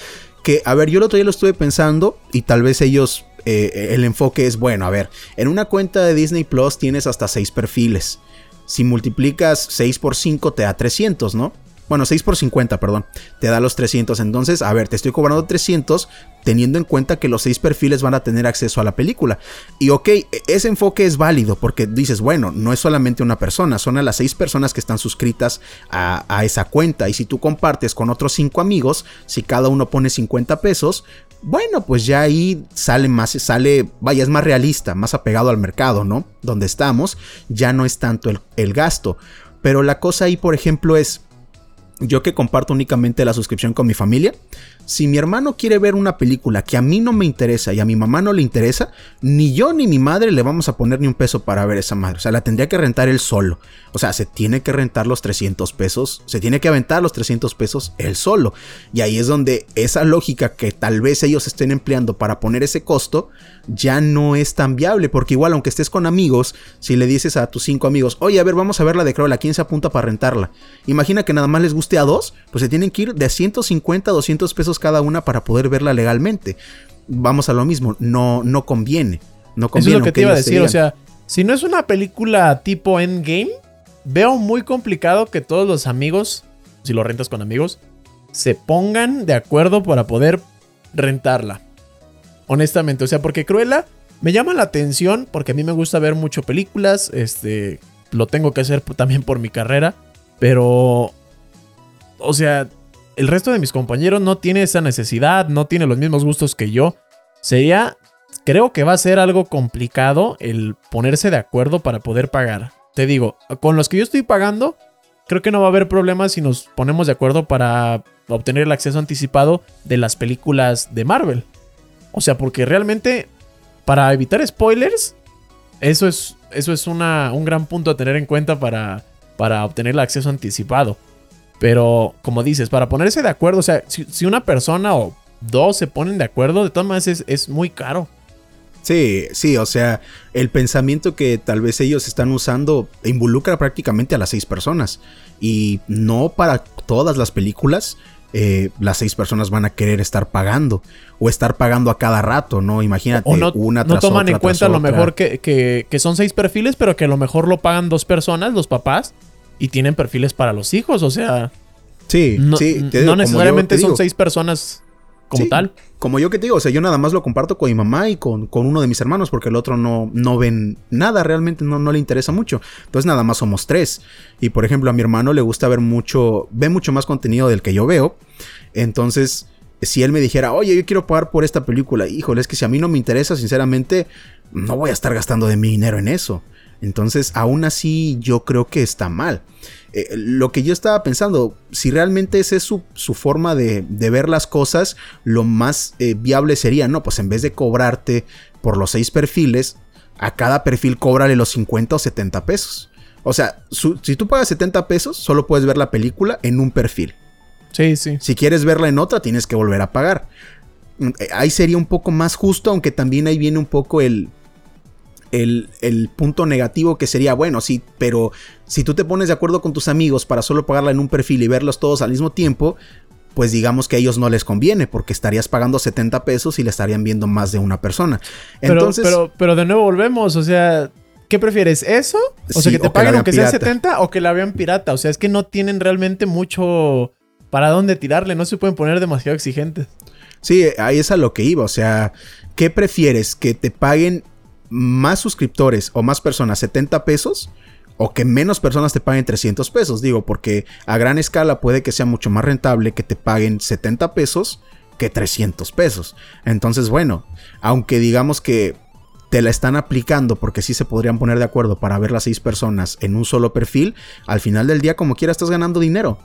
Que, a ver, yo el otro día lo estuve pensando y tal vez ellos, eh, el enfoque es, bueno, a ver, en una cuenta de Disney Plus tienes hasta 6 perfiles. Si multiplicas 6 por 5 te da 300, ¿no? Bueno, 6 por 50, perdón. Te da los 300. Entonces, a ver, te estoy cobrando 300 teniendo en cuenta que los 6 perfiles van a tener acceso a la película. Y ok, e, ese enfoque es válido porque dices, bueno, no es solamente una persona, son a las 6 personas que están suscritas a, esa cuenta. Y si tú compartes con otros 5 amigos, si cada uno pone 50 pesos, bueno, pues ya ahí sale más, sale, vaya, es más realista, más apegado al mercado, ¿no? Donde estamos, ya no es tanto el, el gasto. Pero la cosa ahí, por ejemplo, es yo que comparto únicamente la suscripción con mi familia, si mi hermano quiere ver una película que a mí no me interesa y a mi mamá no le interesa, ni yo ni mi madre le vamos a poner ni un peso para ver esa madre. O sea, la tendría que rentar él solo. O sea, se tiene que rentar los 300 pesos, se tiene que aventar los 300 pesos él solo. Y ahí es donde esa lógica que tal vez ellos estén empleando para poner ese costo ya no es tan viable. Porque igual, aunque estés con amigos, si le dices a tus cinco amigos, oye, a ver, vamos a ver la de Cruella, ¿quién se apunta para rentarla? Imagina que nada más les guste a dos, pues se tienen que ir de 150 a 200 pesos cada una para poder verla legalmente. Vamos a lo mismo, no, no conviene. No conviene. Eso es lo que te iba a decir, o sea, si no es una película tipo Endgame, veo muy complicado que todos los amigos, si lo rentas con amigos, se pongan de acuerdo para poder rentarla. Honestamente, o sea, porque Cruella me llama la atención porque a mí me gusta ver mucho películas, este, lo tengo que hacer también por mi carrera, pero, o sea, el resto de mis compañeros no tiene esa necesidad, no tiene los mismos gustos que yo. Sería, creo que va a ser algo complicado el ponerse de acuerdo para poder pagar. Te digo, con los que yo estoy pagando, creo que no va a haber problemas si nos ponemos de acuerdo para obtener el acceso anticipado de las películas de Marvel. O sea, porque realmente, para evitar spoilers, eso es, eso es una, un gran punto a tener en cuenta para, para obtener el acceso anticipado. Pero, como dices, para ponerse de acuerdo, o sea, si, una persona o dos se ponen de acuerdo, de todas maneras es, muy caro. Sí, sí, o sea, el pensamiento que tal vez ellos están usando involucra prácticamente a las seis personas. Y no para todas las películas, eh, las seis personas van a querer estar pagando o estar pagando a cada rato, ¿no? Imagínate, o no, una tras No toman en cuenta a lo mejor que, que, que, son seis perfiles, pero que a lo mejor lo pagan dos personas, los papás, y tienen perfiles para los hijos, o sea. Sí, no, sí. no necesariamente son seis personas como tal. Como yo que te digo, o sea, yo nada más lo comparto con mi mamá y con, con uno de mis hermanos, porque el otro no, no ven nada, realmente no, no le interesa mucho. Entonces nada más somos tres. Y por ejemplo, a mi hermano le gusta ver mucho, ve mucho más contenido del que yo veo. Entonces, si él me dijera, oye, yo quiero pagar por esta película, híjole, es que si a mí no me interesa, sinceramente, no voy a estar gastando de mi dinero en eso. Entonces, aún así, yo creo que está mal. Eh, lo que yo estaba pensando, si realmente esa es su, forma de, ver las cosas, lo más eh, viable sería, no, pues en vez de cobrarte por los seis perfiles, a cada perfil cóbrale los 50 o 70 pesos. O sea, si tú pagas 70 pesos, solo puedes ver la película en un perfil. Sí, sí. Si quieres verla en otra, tienes que volver a pagar. Eh, ahí sería un poco más justo, aunque también ahí viene un poco el, el, punto negativo que sería, bueno, sí, pero si tú te pones de acuerdo con tus amigos para solo pagarla en un perfil y verlos todos al mismo tiempo, pues digamos que a ellos no les conviene porque estarías pagando 70 pesos y le estarían viendo más de una persona. Entonces, pero, pero, de nuevo volvemos, o sea, ¿qué prefieres? ¿Eso? O sea, que te paguen aunque sea 70 o que la vean pirata. O sea, es que no tienen realmente mucho para dónde tirarle, no se pueden poner demasiado exigentes. Sí, ahí es a lo que iba, o sea, ¿qué prefieres? ¿Que te paguen más suscriptores o más personas 70 pesos o que menos personas te paguen 300 pesos. Digo, porque a gran escala puede que sea mucho más rentable que te paguen 70 pesos que 300 pesos. Entonces, bueno, aunque digamos que te la están aplicando porque sí se podrían poner de acuerdo para ver las seis personas en un solo perfil, al final del día como quiera estás ganando dinero.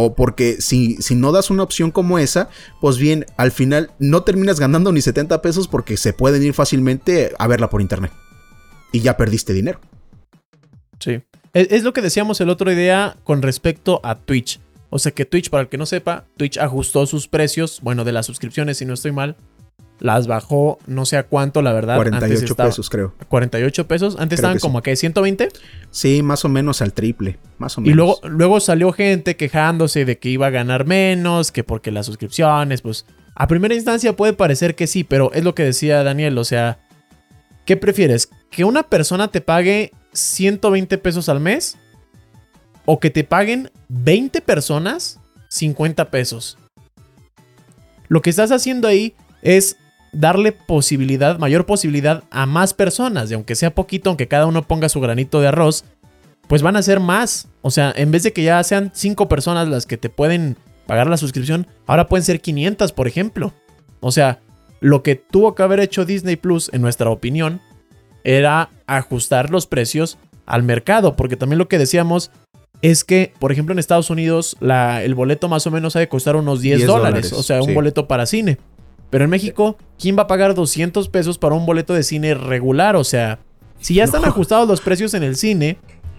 O porque si, si no das una opción como esa, pues bien, al final no terminas ganando ni 70 pesos porque se pueden ir fácilmente a verla por internet. Y ya perdiste dinero. Sí. Es, lo que decíamos el otro día con respecto a Twitch. O sea que Twitch, para el que no sepa, Twitch ajustó sus precios, bueno, de las suscripciones, si no estoy mal, las bajó no sé a cuánto, la verdad. 48 pesos, creo. 48 pesos. Antes estaban como que 120. Sí, más o menos al triple. Más o menos. Y luego, luego salió gente quejándose de que iba a ganar menos, que porque las suscripciones, pues. A primera instancia puede parecer que sí, pero es lo que decía Daniel. O sea, ¿qué prefieres? ¿Que una persona te pague 120 pesos al mes? ¿O que te paguen 20 personas 50 pesos? Lo que estás haciendo ahí es darle posibilidad, mayor posibilidad a más personas. Y aunque sea poquito, aunque cada uno ponga su granito de arroz, pues van a ser más. O sea, en vez de que ya sean 5 personas las que te pueden pagar la suscripción, ahora pueden ser 500, por ejemplo. O sea, lo que tuvo que haber hecho Disney Plus, en nuestra opinión, era ajustar los precios al mercado. Porque también lo que decíamos es que, por ejemplo, en Estados Unidos, el boleto más o menos ha de costar unos 10, dólares. O sea, un boleto para cine. Pero en México, ¿quién va a pagar 200 pesos para un boleto de cine regular? O sea, si ya están ajustados los precios en el cine,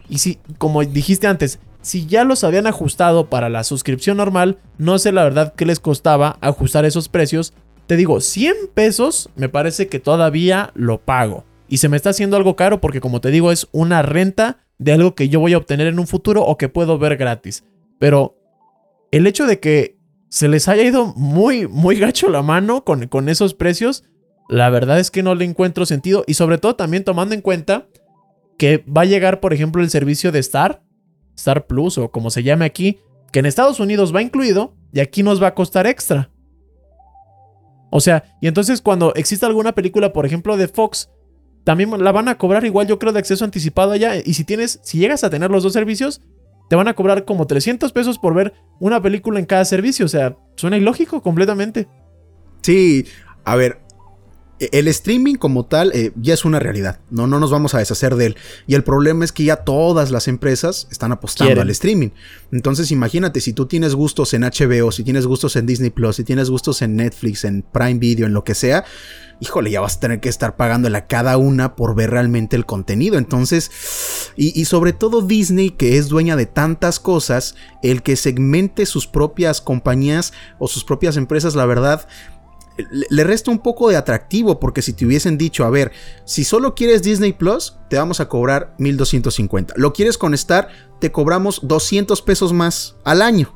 y si, como dijiste antes, si ya los habían ajustado para la suscripción normal, no sé la verdad qué les costaba ajustar esos precios. Te digo, 100 pesos me parece que todavía lo pago. Y se me está haciendo algo caro porque como te digo es una renta de algo que yo voy a obtener en un futuro o que puedo ver gratis. Pero el hecho de que se les haya ido muy, muy gacho la mano con, con esos precios, la verdad es que no le encuentro sentido. Y sobre todo también tomando en cuenta que va a llegar, por ejemplo, el servicio de Star, Star Plus o como se llame aquí, que en Estados Unidos va incluido y aquí nos va a costar extra. O sea, y entonces cuando exista alguna película, por ejemplo, de Fox, también la van a cobrar igual, yo creo, de acceso anticipado allá. Y si tienes, si llegas a tener los dos servicios, te van a cobrar como 300 pesos por ver una película en cada servicio. O sea, suena ilógico completamente. Sí, a ver, e, el streaming como tal eh, ya es una realidad, no, no nos vamos a deshacer de él. Y el problema es que ya todas las empresas están apostando al streaming. Entonces imagínate, si tú tienes gustos en HBO, si tienes gustos en Disney Plus, si tienes gustos en Netflix, en Prime Video, en lo que sea, híjole, ya vas a tener que estar pagándole a cada una por ver realmente el contenido. Entonces, y, y, sobre todo Disney, que es dueña de tantas cosas, el que segmente sus propias compañías o sus propias empresas, la verdad, le resta un poco de atractivo porque si te hubiesen dicho, a ver, si solo quieres Disney Plus, te vamos a cobrar 1250. Lo quieres con Star, te cobramos 200 pesos más al año.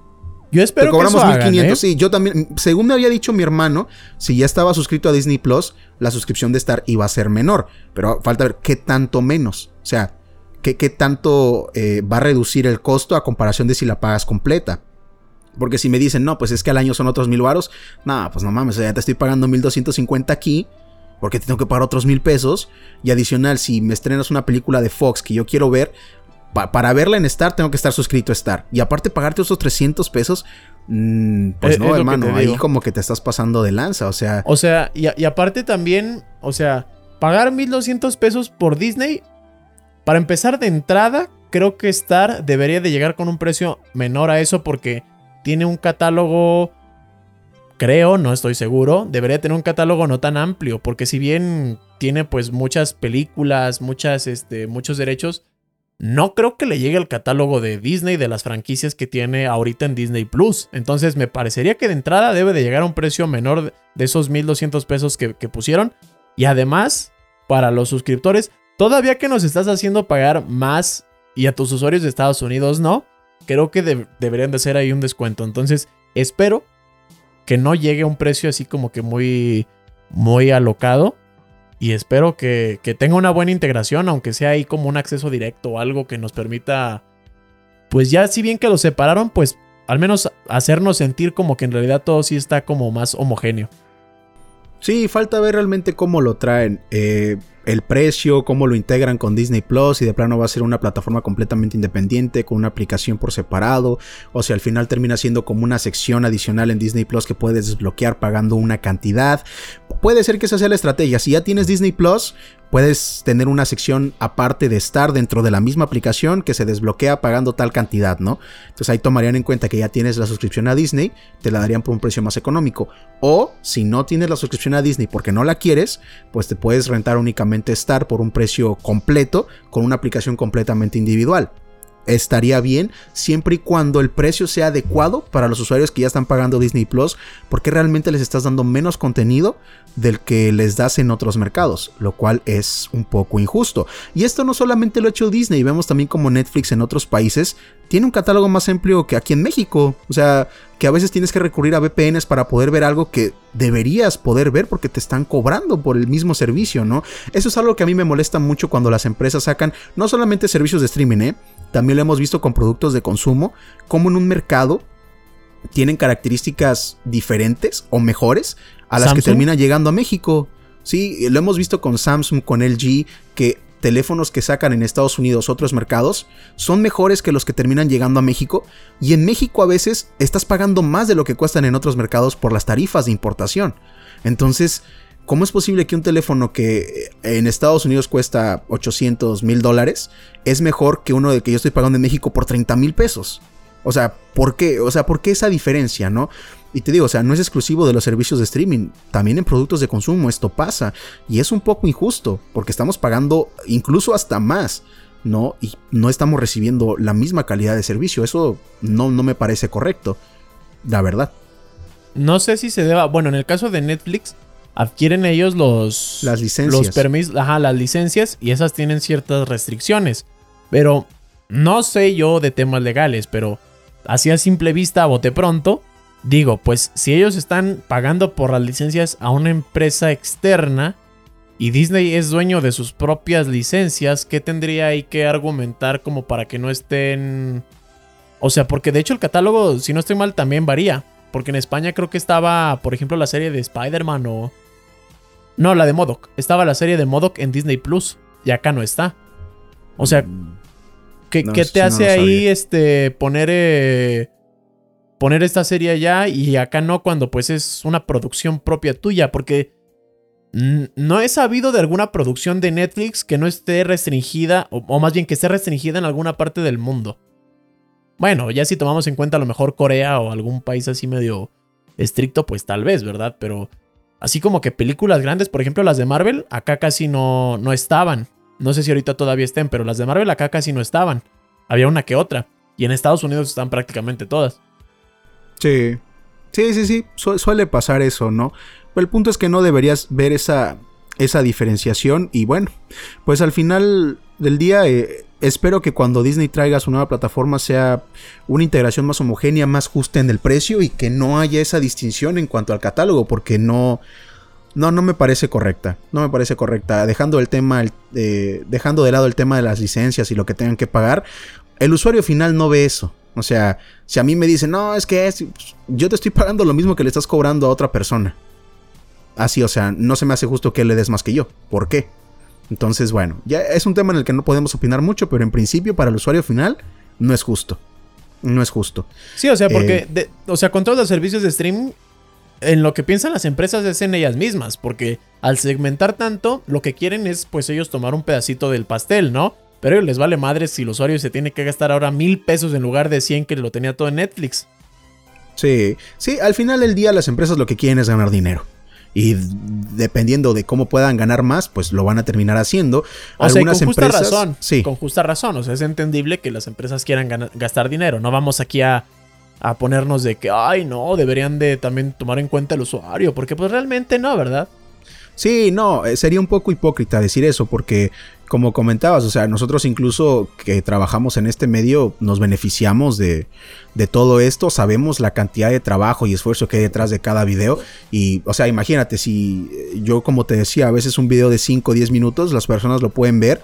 Yo espero te cobramos que 1500. ¿eh? Sí, yo también, según me había dicho mi hermano, si ya estaba suscrito a Disney Plus, la suscripción de Star iba a ser menor. Pero falta ver qué tanto menos. O sea, qué, qué tanto eh, va a reducir el costo a comparación de si la pagas completa. Porque si me dicen, no, pues es que al año son otros mil varos, nada, pues no mames, ya te estoy pagando 1250 aquí, porque te tengo que pagar otros mil pesos. Y adicional, si me estrenas una película de Fox que yo quiero ver, para verla en Star tengo que estar suscrito a Star. Y aparte pagarte esos 300 pesos, mm, pues no, hermano, ahí como que te estás pasando de lanza, o sea. O sea, y, y aparte también, o sea, pagar 1200 pesos por Disney, para empezar de entrada, creo que Star debería de llegar con un precio menor a eso porque tiene un catálogo, creo, no estoy seguro, debería tener un catálogo no tan amplio, porque si bien tiene pues muchas películas, muchas, este, muchos derechos, no creo que le llegue al catálogo de Disney de las franquicias que tiene ahorita en Disney Plus. Entonces me parecería que de entrada debe de llegar a un precio menor de esos 1200 pesos que, que pusieron. Y además, para los suscriptores, todavía que nos estás haciendo pagar más y a tus usuarios de Estados Unidos no, creo que deberían de hacer ahí un descuento. Entonces, espero que no llegue a un precio así como que muy, muy alocado. Y espero que, que, tenga una buena integración, aunque sea ahí como un acceso directo o algo que nos permita, pues ya si bien que lo separaron, pues al menos hacernos sentir como que en realidad todo sí está como más homogéneo. Sí, falta ver realmente cómo lo traen. Eh, el precio, cómo lo integran con Disney Plus y de plano va a ser una plataforma completamente independiente con una aplicación por separado o si al final termina siendo como una sección adicional en Disney Plus que puedes desbloquear pagando una cantidad. Puede ser que esa sea la estrategia. Si ya tienes Disney Plus, puedes tener una sección aparte de estar dentro de la misma aplicación que se desbloquea pagando tal cantidad, ¿no? Entonces ahí tomarían en cuenta que ya tienes la suscripción a Disney, te la darían por un precio más económico. O si no tienes la suscripción a Disney porque no la quieres, pues te puedes rentar únicamente Star por un precio completo con una aplicación completamente individual. Estaría bien siempre y cuando el precio sea adecuado para los usuarios que ya están pagando Disney Plus, porque realmente les estás dando menos contenido del que les das en otros mercados, lo cual es un poco injusto. Y esto no solamente lo ha hecho Disney, vemos también como Netflix en otros países tiene un catálogo más amplio que aquí en México, o sea, que a veces tienes que recurrir a VPNs para poder ver algo que deberías poder ver porque te están cobrando por el mismo servicio, ¿no? Eso es algo que a mí me molesta mucho cuando las empresas sacan no solamente servicios de streaming, ¿eh? También lo hemos visto con productos de consumo, como en un mercado tienen características diferentes o mejores a las que terminan llegando a México. Sí, lo hemos visto con Samsung, con LG, que teléfonos que sacan en Estados Unidos otros mercados son mejores que los que terminan llegando a México y en México a veces estás pagando más de lo que cuestan en otros mercados por las tarifas de importación. Entonces, ¿cómo es posible que un teléfono que en Estados Unidos cuesta 800 mil dólares es mejor que uno de que yo estoy pagando en México por 30 mil pesos? O sea, ¿por qué? O sea, ¿por qué esa diferencia, no? Y te digo, o sea, no es exclusivo de los servicios de streaming, también en productos de consumo esto pasa y es un poco injusto porque estamos pagando incluso hasta más, ¿no? Y no estamos recibiendo la misma calidad de servicio, eso no, no me parece correcto, la verdad. No sé si se deba, bueno, en el caso de Netflix, adquieren ellos los... Las licencias. Los permisos, ajá, las licencias y esas tienen ciertas restricciones, pero no sé yo de temas legales, pero así a simple vista, a bote pronto, Digo, pues si ellos están pagando por las licencias a una empresa externa y Disney es dueño de sus propias licencias, ¿qué tendría ahí que argumentar como para que no estén... O sea, porque de hecho el catálogo, si no estoy mal, también varía. Porque en España creo que estaba, por ejemplo, la serie de Spider-Man o... No, la de Modoc. Estaba la serie de Modoc en Disney Plus. Y acá no está. O sea, mm. ¿qué, te hace ahí este poner eh, poner esta serie allá y acá no cuando pues es una producción propia tuya, porque no he sabido de alguna producción de Netflix que no esté restringida, o, más bien que esté restringida en alguna parte del mundo. Bueno, ya si tomamos en cuenta a lo mejor Corea o algún país así medio estricto, pues tal vez, ¿verdad? Pero así como que películas grandes, por ejemplo las de Marvel, acá casi no, no estaban. No sé si ahorita todavía estén, pero las de Marvel acá casi no estaban. Había una que otra. Y en Estados Unidos están prácticamente todas. Sí. Sí, sí, sí. suele pasar eso, ¿no? Pero el punto es que no deberías ver esa, esa diferenciación. Y bueno, pues al final del día eh, espero que cuando Disney traiga su nueva plataforma sea una integración más homogénea, más justa en el precio y que no haya esa distinción en cuanto al catálogo, porque no... No, no me parece correcta. No me parece correcta. Dejando el tema, eh, dejando de lado el tema de las licencias y lo que tengan que pagar, el usuario final no ve eso. O sea, si a mí me dicen, no, es que es, yo te estoy pagando lo mismo que le estás cobrando a otra persona. Así, o sea, no se me hace justo que le des más que yo. ¿Por qué? Entonces, bueno, ya es un tema en el que no podemos opinar mucho, pero en principio para el usuario final no es justo. No es justo. Sí, o sea, porque, eh, o sea, con todos los servicios de streaming, en lo que piensan las empresas es en ellas mismas, porque al segmentar tanto, lo que quieren es, pues, ellos tomar un pedacito del pastel, ¿no? Pero les vale madre si el usuario se tiene que gastar ahora mil pesos en lugar de 100 que lo tenía todo en Netflix. Sí, sí, al final del día las empresas lo que quieren es ganar dinero. Y dependiendo de cómo puedan ganar más, pues lo van a terminar haciendo. O Algunas sea, con justa razón. Sí. Con justa razón. O sea, es entendible que las empresas quieran gastar dinero. No vamos aquí a, a ponernos de que, ay, no, deberían de también tomar en cuenta el usuario. Porque pues realmente no, ¿verdad? Sí, no, eh, sería un poco hipócrita decir eso, porque como comentabas, o sea, nosotros incluso que trabajamos en este medio nos beneficiamos de, de, todo esto, sabemos la cantidad de trabajo y esfuerzo que hay detrás de cada video y, o sea, imagínate si yo como te decía, a veces un video de 5 o 10 minutos, las personas lo pueden ver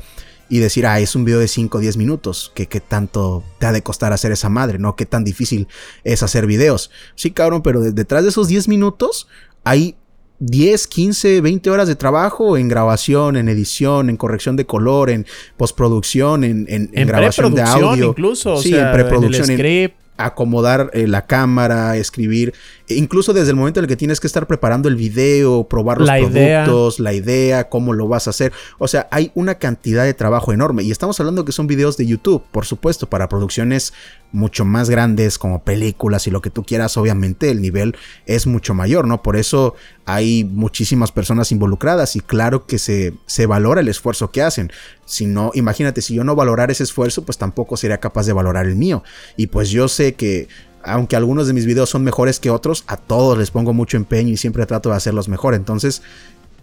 y decir, ah, es un video de 5 o 10 minutos, ¿Qué, ¿qué, tanto te ha de costar hacer esa madre, ¿no? ¿Qué tan difícil es hacer videos? Sí, cabrón, pero detrás de esos 10 minutos hay 10, 15, 20 horas de trabajo en grabación, en edición, en corrección de color, en postproducción, en, en, grabación de audio. incluso. Sí, en preproducción. En acomodar eh, la cámara, escribir incluso desde el momento en el que tienes que estar preparando el video, probar los productos, la idea, cómo lo vas a hacer. O sea, hay una cantidad de trabajo enorme. Y estamos hablando que son videos de YouTube, por supuesto, para producciones mucho más grandes como películas y lo que tú quieras, obviamente el nivel es mucho mayor, ¿no? Por eso hay muchísimas personas involucradas y claro que se, se valora el esfuerzo que hacen. Si no, imagínate, si yo no valorara ese esfuerzo, pues tampoco sería capaz de valorar el mío. Y pues yo sé que aunque algunos de mis videos son mejores que otros, a todos les pongo mucho empeño y siempre trato de hacerlos mejor. Entonces,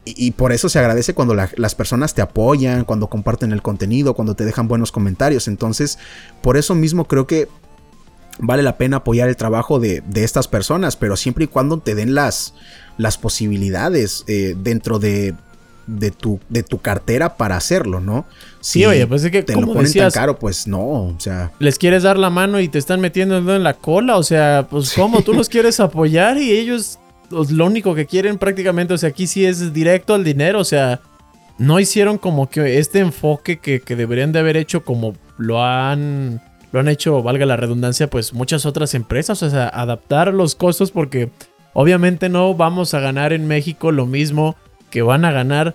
y, por eso se agradece cuando las personas te apoyan, cuando comparten el contenido, cuando te dejan buenos comentarios. Entonces, por eso mismo creo que vale la pena apoyar el trabajo de, estas personas, pero siempre y cuando te den las, las posibilidades eh, dentro de, de tu, de tu cartera para hacerlo, ¿no? Si sí, oye, pues es que te lo ponen tan caro, pues no, o sea. Les quieres dar la mano y te están metiendo en la cola, o sea, pues cómo tú los quieres apoyar y ellos pues, lo único que quieren prácticamente, o sea, aquí sí es directo al dinero, o sea, no hicieron como que este enfoque que, que deberían de haber hecho como lo han lo han hecho, valga la redundancia, pues muchas otras empresas, o sea, adaptar los costos porque obviamente no vamos a ganar en México lo mismo que van a ganar.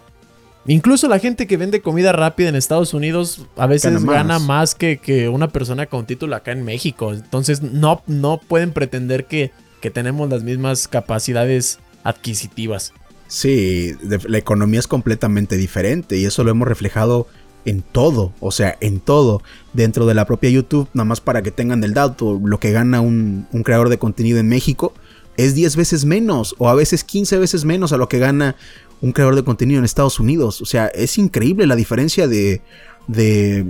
Incluso la gente que vende comida rápida en Estados Unidos a veces gana más, que, que, una persona con título acá en México. Entonces no, no pueden pretender que, que tenemos las mismas capacidades adquisitivas. Sí, la economía es completamente diferente y eso lo hemos reflejado en todo, o sea, en todo, dentro de la propia YouTube, nada más para que tengan el dato, lo que gana un, un creador de contenido en México es 10 veces menos o a veces 15 veces menos a lo que gana un creador de contenido en Estados Unidos. O sea, es increíble la diferencia de... de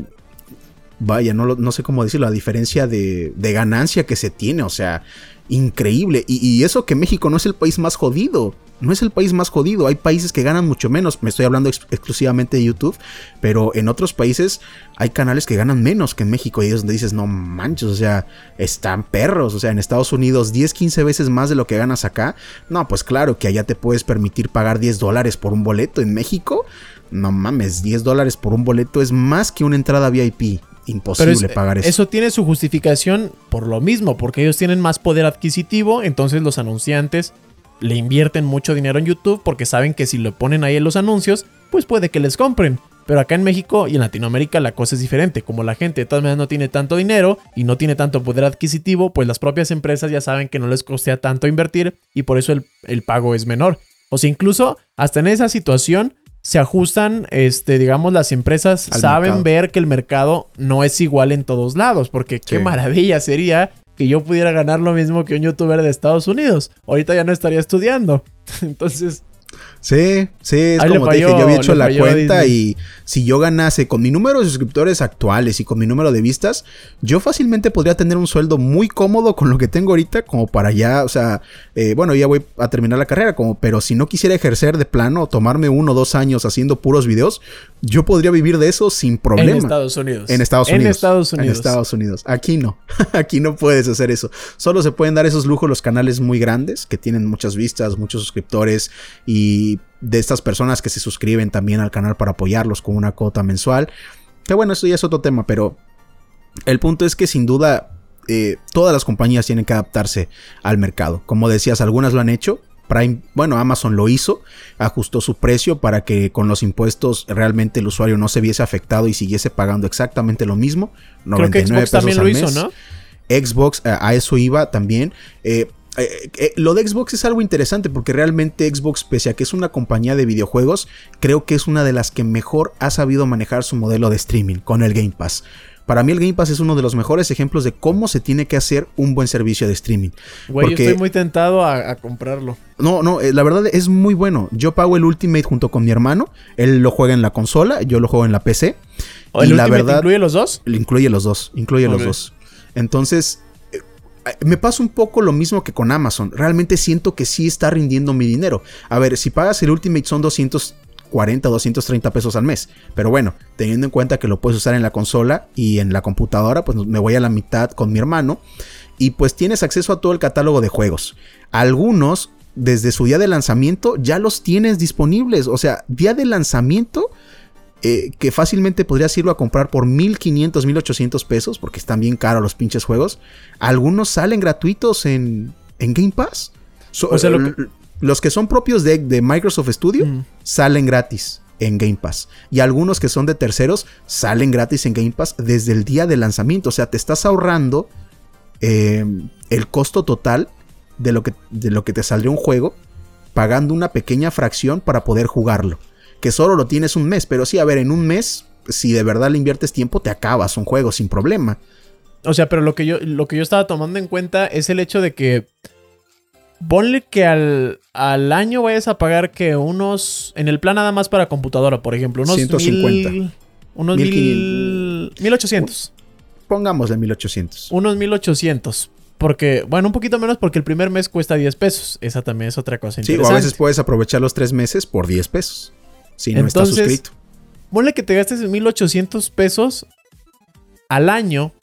vaya, no, no sé cómo decirlo, la diferencia de, de ganancia que se tiene. O sea, increíble. Y, eso que México no es el país más jodido. No es el país más jodido. Hay países que ganan mucho menos. Me estoy hablando exclusivamente de YouTube. Pero en otros países hay canales que ganan menos que en México. Y es donde dices, no manches, o sea, están perros. O sea, en Estados Unidos 10, 15 veces más de lo que ganas acá. No, pues claro que allá te puedes permitir pagar 10 dólares por un boleto. En México, no mames, 10 dólares por un boleto es más que una entrada VIP imposible pagar eso. Eso tiene su justificación por lo mismo, porque ellos tienen más poder adquisitivo, entonces los anunciantes le invierten mucho dinero en YouTube porque saben que si lo ponen ahí en los anuncios, pues puede que les compren. Pero acá en México y en Latinoamérica la cosa es diferente. Como la gente de todas maneras no tiene tanto dinero y no tiene tanto poder adquisitivo, pues las propias empresas ya saben que no les costea tanto invertir y por eso el, el pago es menor. O sea, incluso hasta en esa situación se ajustan, este, digamos, las empresas saben ver que el mercado no es igual en todos lados, porque qué maravilla sería que yo pudiera ganar lo mismo que un youtuber de Estados Unidos. Ahorita ya no estaría estudiando. Entonces, Sí, sí, es como te dije, yo había hecho la cuenta y si yo ganase con mi número de suscriptores actuales y con mi número de vistas, yo fácilmente podría tener un sueldo muy cómodo con lo que tengo ahorita, como para ya, o sea, eh, bueno, ya voy a terminar la carrera, como, pero si no quisiera ejercer de plano, tomarme uno o dos años haciendo puros videos, yo podría vivir de eso sin problema. En Estados Unidos. En Estados Unidos. En Estados Unidos. En Estados Unidos. Aquí no. Aquí no puedes hacer eso. Solo se pueden dar esos lujos los canales muy grandes que tienen muchas vistas, muchos suscriptores y de estas personas que se suscriben también al canal para apoyarlos con una cuota mensual. Que bueno, eso ya es otro tema, pero el punto es que sin duda eh, todas las compañías tienen que adaptarse al mercado. Como decías, algunas lo han hecho, Prime, bueno, Amazon lo hizo, ajustó su precio para que con los impuestos realmente el usuario no se viese afectado y siguiese pagando exactamente lo mismo. 99 Creo que Xbox también lo hizo, ¿no? Xbox eh, a eso iba también. Eh, eh, lo de Xbox es algo interesante porque realmente Xbox, pese a que es una compañía de videojuegos, creo que es una de las que mejor ha sabido manejar su modelo de streaming con el Game Pass. Para mí el Game Pass es uno de los mejores ejemplos de cómo se tiene que hacer un buen servicio de streaming. Güey, yo estoy muy tentado a, comprarlo. No, no, eh, la verdad es muy bueno. Yo pago el Ultimate junto con mi hermano. Él lo juega en la consola, yo lo juego en la PC. ¿O ¿El la verdad, incluye los dos? Incluye los dos, incluye los dos. Entonces, eh, me pasa un poco lo mismo que con Amazon. Realmente siento que sí está rindiendo mi dinero. A ver, si pagas el Ultimate son 200 40 o 230 pesos al mes. Pero bueno, teniendo en cuenta que lo puedes usar en la consola y en la computadora, pues me voy a la mitad con mi hermano. Y pues tienes acceso a todo el catálogo de juegos. Algunos, desde su día de lanzamiento, ya los tienes disponibles. O sea, día de lanzamiento. Eh, que fácilmente podrías irlo a comprar por 1500, 1800 pesos, porque están bien caros los pinches juegos. Algunos salen gratuitos en, en Game Pass. o sea, los que son propios de, de Microsoft Studio salen gratis en Game Pass. Y algunos que son de terceros salen gratis en Game Pass desde el día de lanzamiento. O sea, te estás ahorrando eh, el costo total de lo, que, de lo que te saldría un juego pagando una pequeña fracción para poder jugarlo. Que solo lo tienes un mes, pero sí, a ver, en un mes, si de verdad le inviertes tiempo, te acabas un juego sin problema. O sea, pero lo que yo, lo que yo estaba tomando en cuenta es el hecho de que Ponle que al, al, año vayas a pagar que unos. En el plan nada más para computadora, por ejemplo. Unos 150. Mil, unos mil, 1800. Pongámosle 1800. Unos 1800. Porque, bueno, un poquito menos porque el primer mes cuesta 10 pesos. Esa también es otra cosa interesante. Sí, o a veces puedes aprovechar los tres meses por 10 pesos. Si no estás suscrito. Ponle que te gastes 1800 pesos al año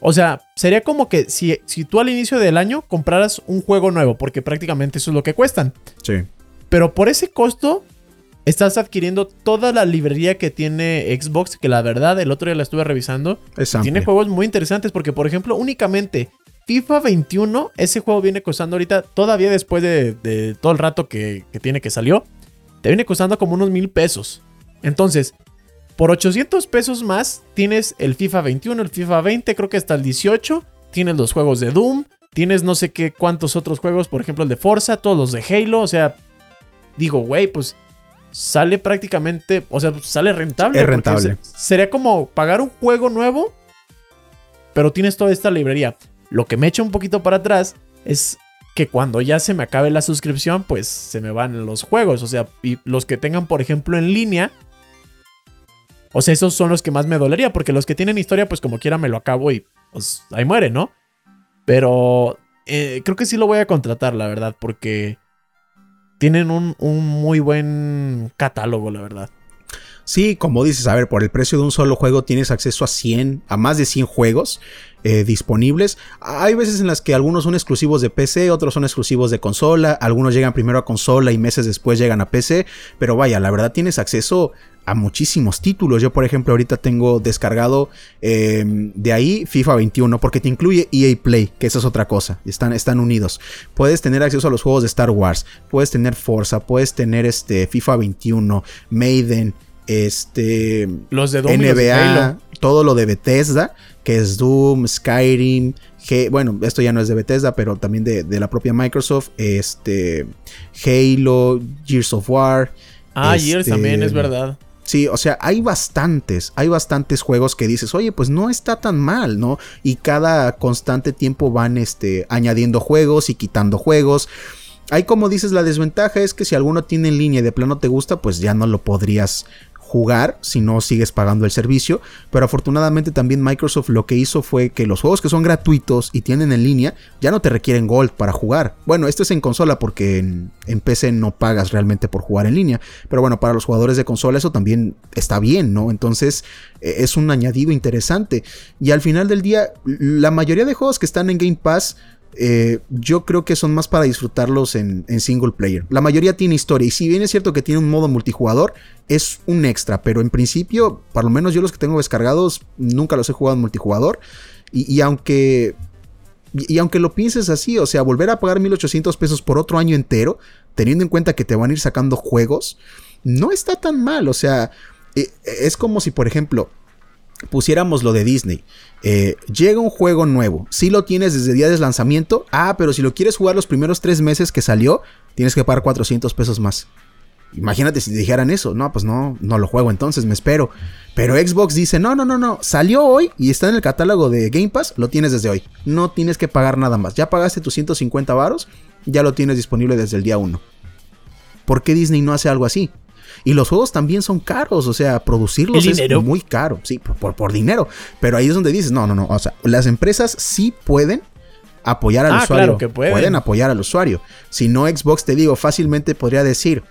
o sea, sería como que si, si tú al inicio del año compraras un juego nuevo, porque prácticamente eso es lo que cuestan. Sí. Pero por ese costo, estás adquiriendo toda la librería que tiene Xbox, que la verdad, el otro día la estuve revisando. tiene juegos muy interesantes, porque por ejemplo, únicamente FIFA 21, ese juego viene costando ahorita, todavía después de, todo el rato que, que tiene que salió, te viene costando como unos mil pesos. Entonces, por 800 pesos más tienes el FIFA 21, el FIFA 20, creo que hasta el 18. Tienes los juegos de Doom. Tienes no sé qué cuántos otros juegos, por ejemplo el de Forza, todos los de Halo. O sea, digo, güey, pues sale prácticamente, o sea, sale rentable. Es rentable. sería como pagar un juego nuevo, pero tienes toda esta librería. Lo que me echa un poquito para atrás es que cuando ya se me acabe la suscripción, pues se me van los juegos. O sea, y los que tengan, por ejemplo, en línea, o sea, esos son los que más me dolería, porque los que tienen historia, pues como quiera me lo acabo y pues ahí muere, ¿no? Pero eh, creo que sí lo voy a contratar, la verdad, porque tienen un, un muy buen catálogo, la verdad. Sí, como dices, a ver, por el precio de un solo juego tienes acceso a 100, a más de 100 juegos eh, disponibles. Hay veces en las que algunos son exclusivos de PC, otros son exclusivos de consola, algunos llegan primero a consola y meses después llegan a PC, pero vaya, la verdad tienes acceso a muchísimos títulos. Yo, por ejemplo, ahorita tengo descargado em, de ahí FIFA 21 porque te incluye EA Play, que esa es otra cosa. Están, están unidos. Puedes tener acceso a los juegos de Star Wars, puedes tener Forza, puedes tener este FIFA 21, Maiden este los de NBA, todo lo de Bethesda, que es Doom, Skyrim, bueno, esto ya no es de Bethesda, pero también de, la propia Microsoft, este Halo, Gears of War. Ah, Gears este, también es verdad. Sí, o sea, hay bastantes, hay bastantes juegos que dices, oye, pues no está tan mal, ¿no? Y cada constante tiempo van este, añadiendo juegos y quitando juegos. Hay como dices, la desventaja es que si alguno tiene en línea y de plano te gusta, pues ya no lo podrías jugar si no sigues pagando el servicio. Pero afortunadamente también Microsoft lo que hizo fue que los juegos que son gratuitos y tienen en línea ya no te requieren Gold para jugar. Bueno, esto es en consola porque en, PC no pagas realmente por jugar en línea. Pero bueno, para los jugadores de consola eso también está bien, ¿no? Entonces e, es un añadido interesante. Y al final del día, la mayoría de juegos que están en Game Pass eh, yo creo que son más para disfrutarlos en, single player. La mayoría tiene historia y si bien es cierto que tiene un modo multijugador, es un extra, pero en principio, por lo menos yo los que tengo descargados, nunca los he jugado en multijugador. Y, aunque... Y, aunque lo pienses así, o sea, volver a pagar 1800 pesos por otro año entero, teniendo en cuenta que te van a ir sacando juegos, no está tan mal. O sea, eh, es como si, por ejemplo, pusiéramos lo de Disney. Eh, llega un juego nuevo. Si lo tienes desde día de lanzamiento. Ah, pero si lo quieres jugar los primeros tres meses que salió, tienes que pagar 400 pesos más. Imagínate si te dijeran eso. No, pues no, no lo juego entonces, me espero. Pero Xbox dice, no, no, no, no. Salió hoy y está en el catálogo de Game Pass. Lo tienes desde hoy. No tienes que pagar nada más. Ya pagaste tus 150 varos. Ya lo tienes disponible desde el día 1. ¿Por qué Disney no hace algo así? Y los juegos también son caros, o sea, producirlos es muy caro, sí, por, dinero. Pero ahí es donde dices, no, no, no, o sea, las empresas sí pueden apoyar al ah, usuario. Claro que pueden. pueden apoyar al usuario. Si no, Xbox, te digo, fácilmente podría decir,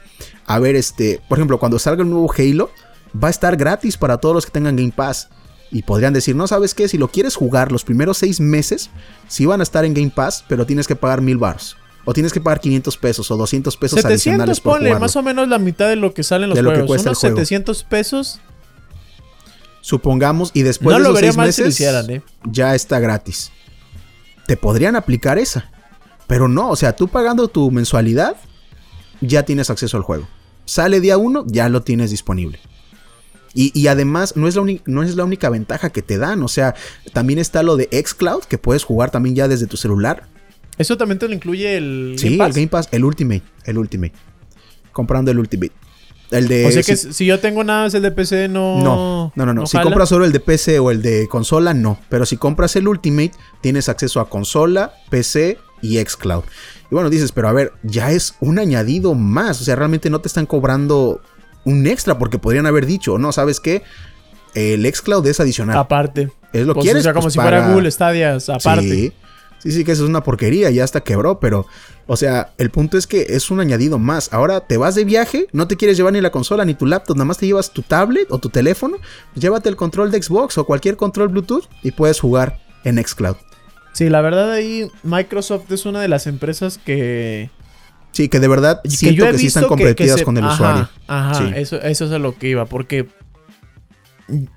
a ver, este, por ejemplo, cuando salga el nuevo Halo, va a estar gratis para todos los que tengan Game Pass. Y podrían decir, no sabes qué, si lo quieres jugar los primeros seis meses, sí van a estar en Game Pass, pero tienes que pagar mil baros. O tienes que pagar 500 pesos o 200 pesos 700 adicionales por ponle, más o menos la mitad de lo que salen los de lo juegos. Que cuesta Unos 700 pesos. Supongamos, y después de esos seis meses, ¿eh? ya está gratis. Te podrían aplicar esa. Pero no, o sea, tú pagando tu mensualidad, ya tienes acceso al juego. Sale día uno, ya lo tienes disponible. Y, además no es, la no es la única ventaja que te dan. O sea, también está lo de Xcloud, que puedes jugar también ya desde tu celular. ¿Eso también te lo incluye el sí, Game Pass? el Game Pass, el Ultimate, el Ultimate. Comprando el Ultimate. El de. O sea que si, yo tengo nada más el de PC, no. No, no, no. no. si compras solo el de PC o el de consola, no. Pero si compras el Ultimate, tienes acceso a consola, PC y Xcloud. Y bueno, dices, pero a ver, ya es un añadido más. O sea, realmente no te están cobrando un extra porque podrían haber dicho, no, ¿sabes qué? El Xcloud es adicional. Aparte. Es lo que quieres. O sea, como pues si fuera Google Stadia, aparte. Sí. Sí, sí, que eso es una porquería, ya hasta quebró, pero, o sea, el punto es que es un añadido más. Ahora te vas de viaje, no te quieres llevar ni la consola ni tu laptop, nada más te llevas tu tablet o tu teléfono, llévate el control de Xbox o cualquier control Bluetooth y puedes jugar en Xcloud. Sí, la verdad ahí Microsoft es una de las empresas que... Sí, que de verdad siento que, sí están comprometidas con el usuario. Ajá, eso, eso es a lo que iba, porque...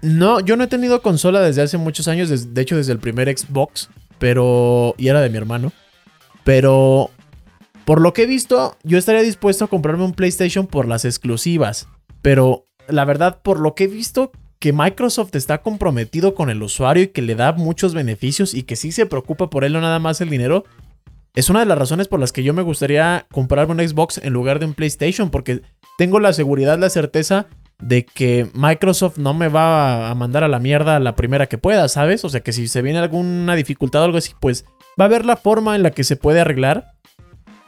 No, yo no he tenido consola desde hace muchos años, de hecho desde el primer Xbox. Pero. Y era de mi hermano. Pero. Por lo que he visto, yo estaría dispuesto a comprarme un PlayStation por las exclusivas. Pero la verdad, por lo que he visto, que Microsoft está comprometido con el usuario y que le da muchos beneficios y que sí se preocupa por él, no nada más el dinero, es una de las razones por las que yo me gustaría comprarme un Xbox en lugar de un PlayStation, porque tengo la seguridad, la certeza de que Microsoft no me va a mandar a la mierda la primera que pueda, ¿sabes? O sea que si se viene alguna dificultad o algo así, pues va a haber la forma en la que se puede arreglar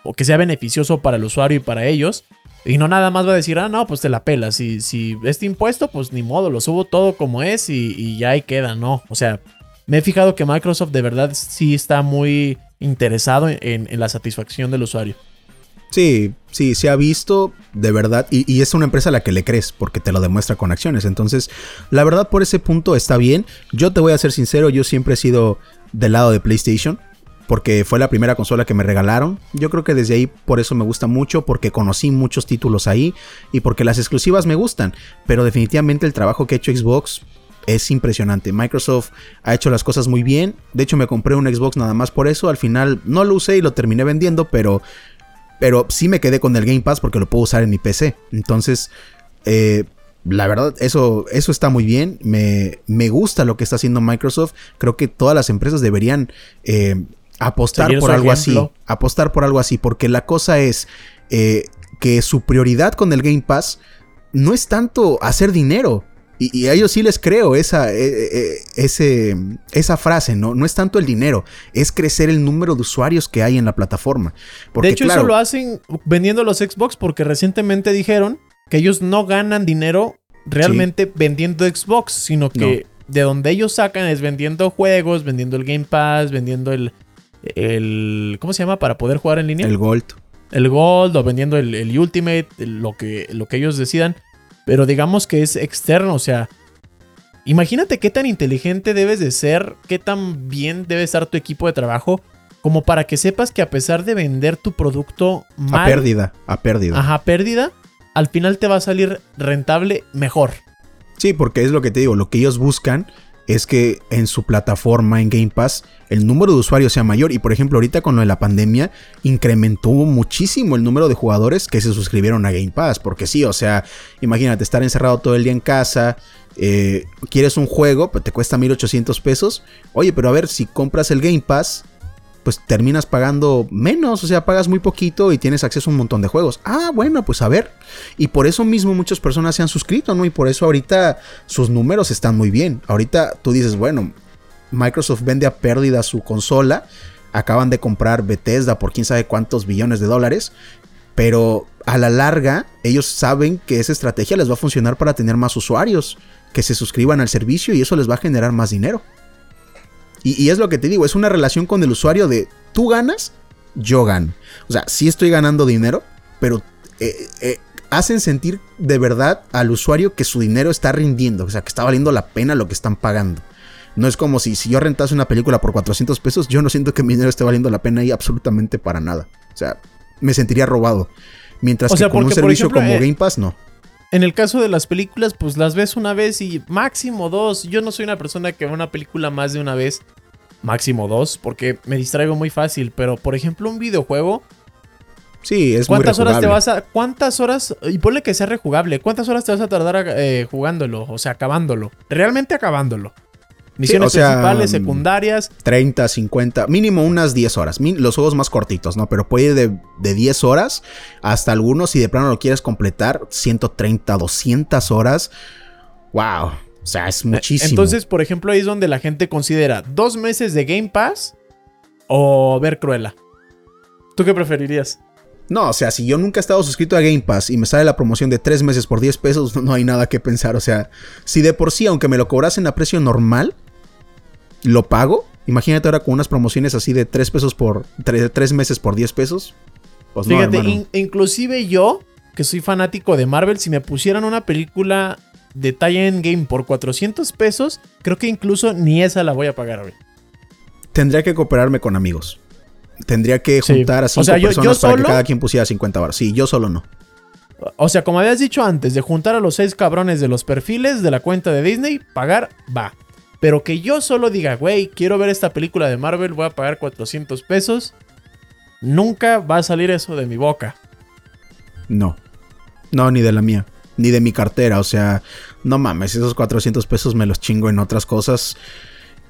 o que sea beneficioso para el usuario y para ellos. Y no nada más va a decir, ah, no, pues te la pelas. Si, si este impuesto, pues ni modo, lo subo todo como es y, ya ahí queda, ¿no? O sea, me he fijado que Microsoft de verdad sí está muy interesado en la satisfacción del usuario. Sí, sí, se ha visto de verdad y, es una empresa a la que le crees porque te lo demuestra con acciones. Entonces, la verdad por ese punto está bien. Yo te voy a ser sincero, yo siempre he sido del lado de PlayStation porque fue la primera consola que me regalaron. Yo creo que desde ahí por eso me gusta mucho, porque conocí muchos títulos ahí y porque las exclusivas me gustan. Pero definitivamente el trabajo que ha hecho Xbox es impresionante. Microsoft ha hecho las cosas muy bien. De hecho me compré un Xbox nada más por eso. Al final no lo usé y lo terminé vendiendo, pero pero sí me quedé con el Game Pass porque lo puedo usar en mi PC. Entonces, eh, la verdad, eso, eso está muy bien. Me, me, gusta lo que está haciendo Microsoft. Creo que todas las empresas deberían eh, apostar por algo así. Apostar por algo así. Porque la cosa es eh, que su prioridad con el Game Pass no es tanto hacer dinero. Y, a ellos sí les creo esa, e, e, ese, esa frase, ¿no? No es tanto el dinero, es crecer el número de usuarios que hay en la plataforma. de hecho, eso lo hacen vendiendo los Xbox porque recientemente dijeron que ellos no ganan dinero realmente vendiendo Xbox, sino que de donde ellos sacan es vendiendo juegos, vendiendo el Game Pass, vendiendo el, el ¿cómo se llama? Para poder jugar en línea. El Gold. El Gold o vendiendo el, el Ultimate, lo, que, lo que ellos decidan pero digamos que es externo, o sea, imagínate qué tan inteligente debes de ser, qué tan bien debe estar tu equipo de trabajo, como para que sepas que a pesar de vender tu producto mal, a pérdida, a pérdida. Ajá, pérdida, al final te va a salir rentable mejor. Sí, porque es lo que te digo, lo que ellos buscan es que en su plataforma, en Game Pass, el número de usuarios sea mayor. Y por ejemplo, ahorita con lo de la pandemia, incrementó muchísimo el número de jugadores que se suscribieron a Game Pass. Porque sí, o sea, imagínate estar encerrado todo el día en casa. Eh, quieres un juego, pues te cuesta 1800 pesos. Oye, pero a ver, si compras el Game Pass, pues terminas pagando menos, o sea, pagas muy poquito y tienes acceso a un montón de juegos. Ah, bueno, pues a ver. Y por eso mismo muchas personas se han suscrito, ¿no? Y por eso ahorita sus números están muy bien. Ahorita tú dices, bueno, Microsoft vende a pérdida su consola. Acaban de comprar Bethesda por quién sabe cuántos billones de dólares. Pero a la larga, ellos saben que esa estrategia les va a funcionar para tener más usuarios que se suscriban al servicio y eso les va a generar más dinero. Y, es lo que te digo, es una relación con el usuario de tú ganas, yo gano. O sea, sí estoy ganando dinero, pero eh, eh, hacen sentir de verdad al usuario que su dinero está rindiendo, o sea, que está valiendo la pena lo que están pagando. No es como si, si yo rentase una película por 400 pesos, yo no siento que mi dinero esté valiendo la pena ahí absolutamente para nada. O sea, me sentiría robado. Mientras que con un servicio como eh, Game Pass, no. En el caso de las películas, pues las ves una vez y máximo dos. Yo no soy una persona que ve una película más de una vez. máximo dos, porque me distraigo muy fácil. Pero, por ejemplo, un videojuego. Sí, es ¿Cuántas muy horas te vas a. ¿Cuántas horas? Y ponle que sea rejugable. ¿Cuántas horas te vas a tardar eh, jugándolo? O sea, acabándolo. Realmente acabándolo. Misiones o sea, principales, mm, secundarias. 30, 50, mínimo unas 10 horas. Los juegos más cortitos, ¿no? Pero puede ir de, de 10 horas hasta algunos, si de plano lo quieres completar, 130, 200 horas. ¡Wow! O sea, es muchísimo. Entonces, por ejemplo, ahí es donde la gente considera dos meses de Game Pass o ver Cruella. ¿Tú qué preferirías? No, o sea, si yo nunca he estado suscrito a Game Pass y me sale la promoción de 3 meses por 10 pesos, no hay nada que pensar. O sea, si de por sí, aunque me lo cobrasen a precio normal, lo pago. Imagínate ahora con unas promociones así de 3 pesos por 3, meses por 10 pesos. Pues Fíjate, in- inclusive yo, que soy fanático de Marvel, si me pusieran una película de tie-in game por 400 pesos, creo que incluso ni esa la voy a pagar, güey. Tendría que cooperarme con amigos. Tendría que Sí. juntar a O 5 sea, yo- yo personas para que solo- cada quien pusiera 50 baros. Sí, yo solo no. O sea, como habías dicho antes, de juntar a los seis cabrones de los perfiles de la cuenta de Disney, pagar, va. Pero que yo solo diga, güey, quiero ver esta película de Marvel, voy a pagar 400 pesos. Nunca va a salir eso de mi boca. No. No, ni de la mía. Ni de mi cartera. O sea, no mames, esos 400 pesos me los chingo en otras cosas.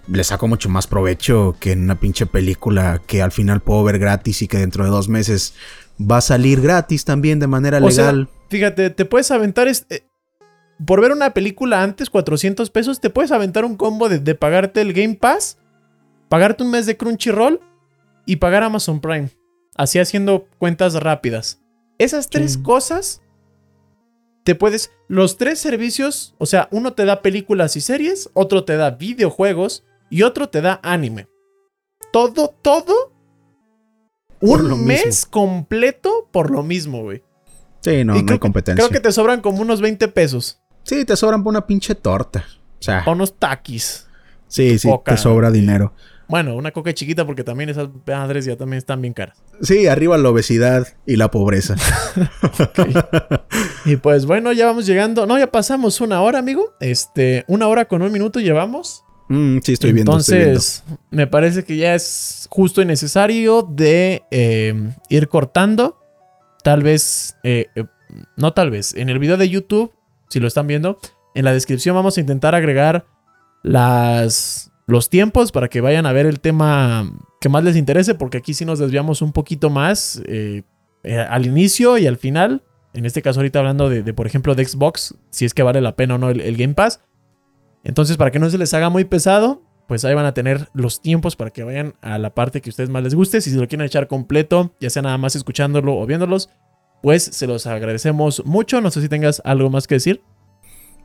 Le saco mucho más provecho que en una pinche película que al final puedo ver gratis y que dentro de dos meses va a salir gratis también de manera O sea, legal. fíjate, te puedes aventar este... Por ver una película antes, 400 pesos, te puedes aventar un combo de, de pagarte el Game Pass, pagarte un mes de Crunchyroll y pagar Amazon Prime. Así haciendo cuentas rápidas. Esas tres Sí. cosas te puedes. Los tres servicios, o sea, uno te da películas y series, otro te da videojuegos y otro te da anime. Todo, todo. Por un mes mismo. completo por lo mismo, güey. sí, no, y no creo hay que- competencia. Creo que te sobran como unos 20 pesos. Sí, te sobran por una pinche torta. O sea, O unos taquis. sí, sí, coca. te sobra dinero. Bueno, una coca chiquita porque también esas madres ya también están bien caras. Sí, arriba la obesidad y la pobreza. Y pues bueno, ya vamos llegando. No, ya pasamos una hora, amigo. Este, una hora con un minuto llevamos. Mm, sí, estoy viendo. estoy viendo. Entonces, me parece que ya es justo y necesario de eh, ir cortando. Tal vez, eh, eh, no tal vez, en el video de YouTube, si lo están viendo, en la descripción vamos a intentar agregar las, los tiempos para que vayan a ver el tema que más les interese, porque aquí sí nos desviamos un poquito más eh, eh, al inicio y al final. En este caso, ahorita hablando de, por ejemplo, de Xbox, si es que vale la pena o no el, el Game Pass. Entonces, para que no se les haga muy pesado, pues ahí van a tener los tiempos para que vayan a la parte que a ustedes más les guste. Si se lo quieren echar completo, ya sea nada más escuchándolo o viéndolos, pues se los agradecemos mucho. No sé si tengas algo más que decir.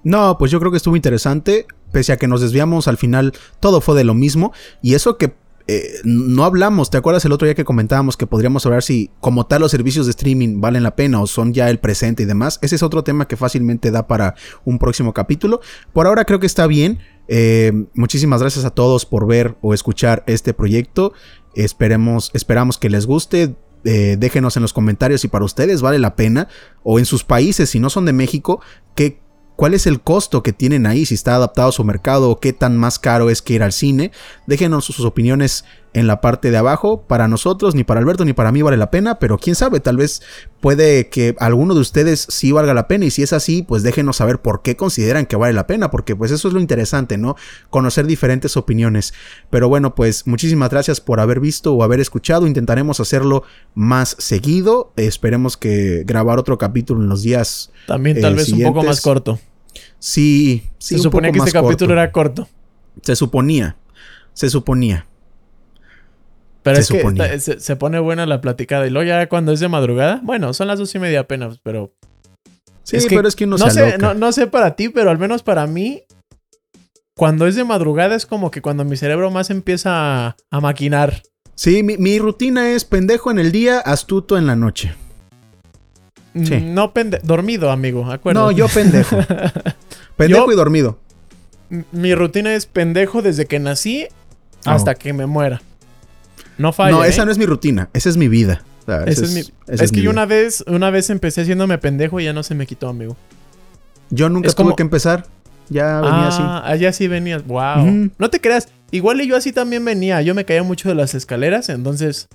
No, pues yo creo que estuvo interesante. Pese a que nos desviamos, al final todo fue de lo mismo. Y eso que eh, no hablamos, ¿te acuerdas el otro día que comentábamos que podríamos hablar si como tal los servicios de streaming valen la pena o son ya el presente y demás? Ese es otro tema que fácilmente da para un próximo capítulo. Por ahora creo que está bien. Eh, muchísimas gracias a todos por ver o escuchar este proyecto. Esperemos, esperamos que les guste. Eh, déjenos en los comentarios si para ustedes vale la pena o en sus países, si no son de México, que cuál es el costo que tienen ahí, si está adaptado a su mercado o qué tan más caro es que ir al cine. Déjenos sus opiniones en la parte de abajo. Para nosotros, ni para Alberto ni para mí vale la pena, pero quién sabe, tal vez puede que alguno de ustedes sí valga la pena y si es así, pues déjenos saber por qué consideran que vale la pena, porque pues eso es lo interesante, ¿no? Conocer diferentes opiniones. Pero bueno, pues muchísimas gracias por haber visto o haber escuchado. Intentaremos hacerlo más seguido. Esperemos que grabar otro capítulo en los días También tal Eh, vez un poco más corto. Sí, sí. se suponía que este capítulo era corto. Se suponía. Se suponía. Pero Se es que está- se, se pone buena la platicada. Y luego ya cuando es de madrugada, bueno, son las dos y media apenas, pero Sí, Es que pero es que uno no se sé, no, no sé para ti, pero al menos para mí, cuando es de madrugada es como que cuando mi cerebro más empieza a, a maquinar. Sí, mi, mi rutina es pendejo en el día, astuto en la noche. Sí. Mm, No pende dormido, amigo, acuérdate. No, yo pendejo. pendejo Yo- y dormido. Mi rutina es pendejo desde que nací Ah, hasta que me muera. No falla. no, ¿eh? esa no es mi rutina. Esa es mi vida. O sea, Esa esa es mi- esa es que mi yo vida. una vez, una vez empecé haciéndome pendejo y ya no se me quitó, amigo. Yo nunca es tuve como- que empezar. Ya venía así. ah, allá sí venías. Wow. No te creas. Igual y yo así también venía. Yo me caía mucho de las escaleras, entonces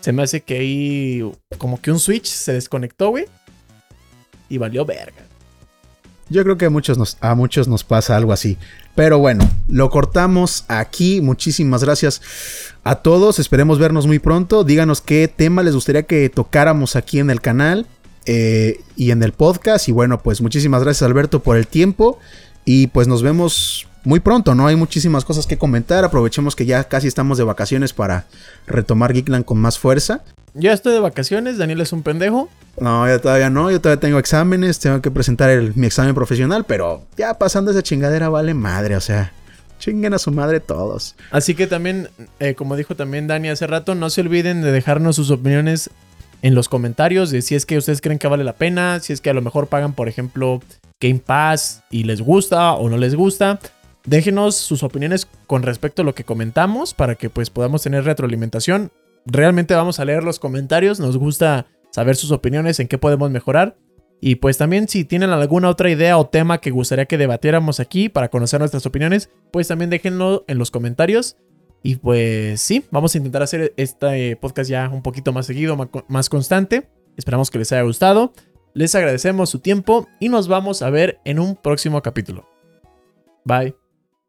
se me hace que ahí como que un switch se desconectó, güey. Y valió verga. Yo creo que a muchos, nos, pasa algo así. Pero bueno, lo cortamos aquí. Muchísimas gracias a todos. Esperemos vernos muy pronto. Díganos qué tema les gustaría que tocáramos aquí en el canal eh, y en el podcast. Y bueno, pues muchísimas gracias Alberto por el tiempo. Y pues nos vemos muy pronto, ¿no? Hay muchísimas cosas que comentar. Aprovechemos que ya casi estamos de vacaciones para retomar Geekland con más fuerza. Ya estoy de vacaciones, Daniel es un pendejo. No, ya todavía no, yo todavía tengo exámenes, tengo que presentar mi examen profesional, pero ya pasando esa chingadera vale madre, o sea, chinguen a su madre todos. Así que también, eh, como dijo también Dani hace rato, no se olviden de dejarnos sus opiniones en los comentarios de si es que ustedes creen que vale la pena, si es que a lo mejor pagan, por ejemplo, Game Pass y les gusta o no les gusta. Déjenos sus opiniones con respecto a lo que comentamos para que pues podamos tener retroalimentación. Realmente vamos a leer los comentarios, nos gusta saber sus opiniones, en qué podemos mejorar. Y pues también si tienen alguna otra idea o tema que gustaría que debatiéramos aquí para conocer nuestras opiniones, pues también déjenlo en los comentarios. Y pues sí, vamos a intentar hacer este podcast ya un poquito más seguido, más constante. Esperamos que les haya gustado. Les agradecemos su tiempo y nos vamos a ver en un próximo capítulo. Bye.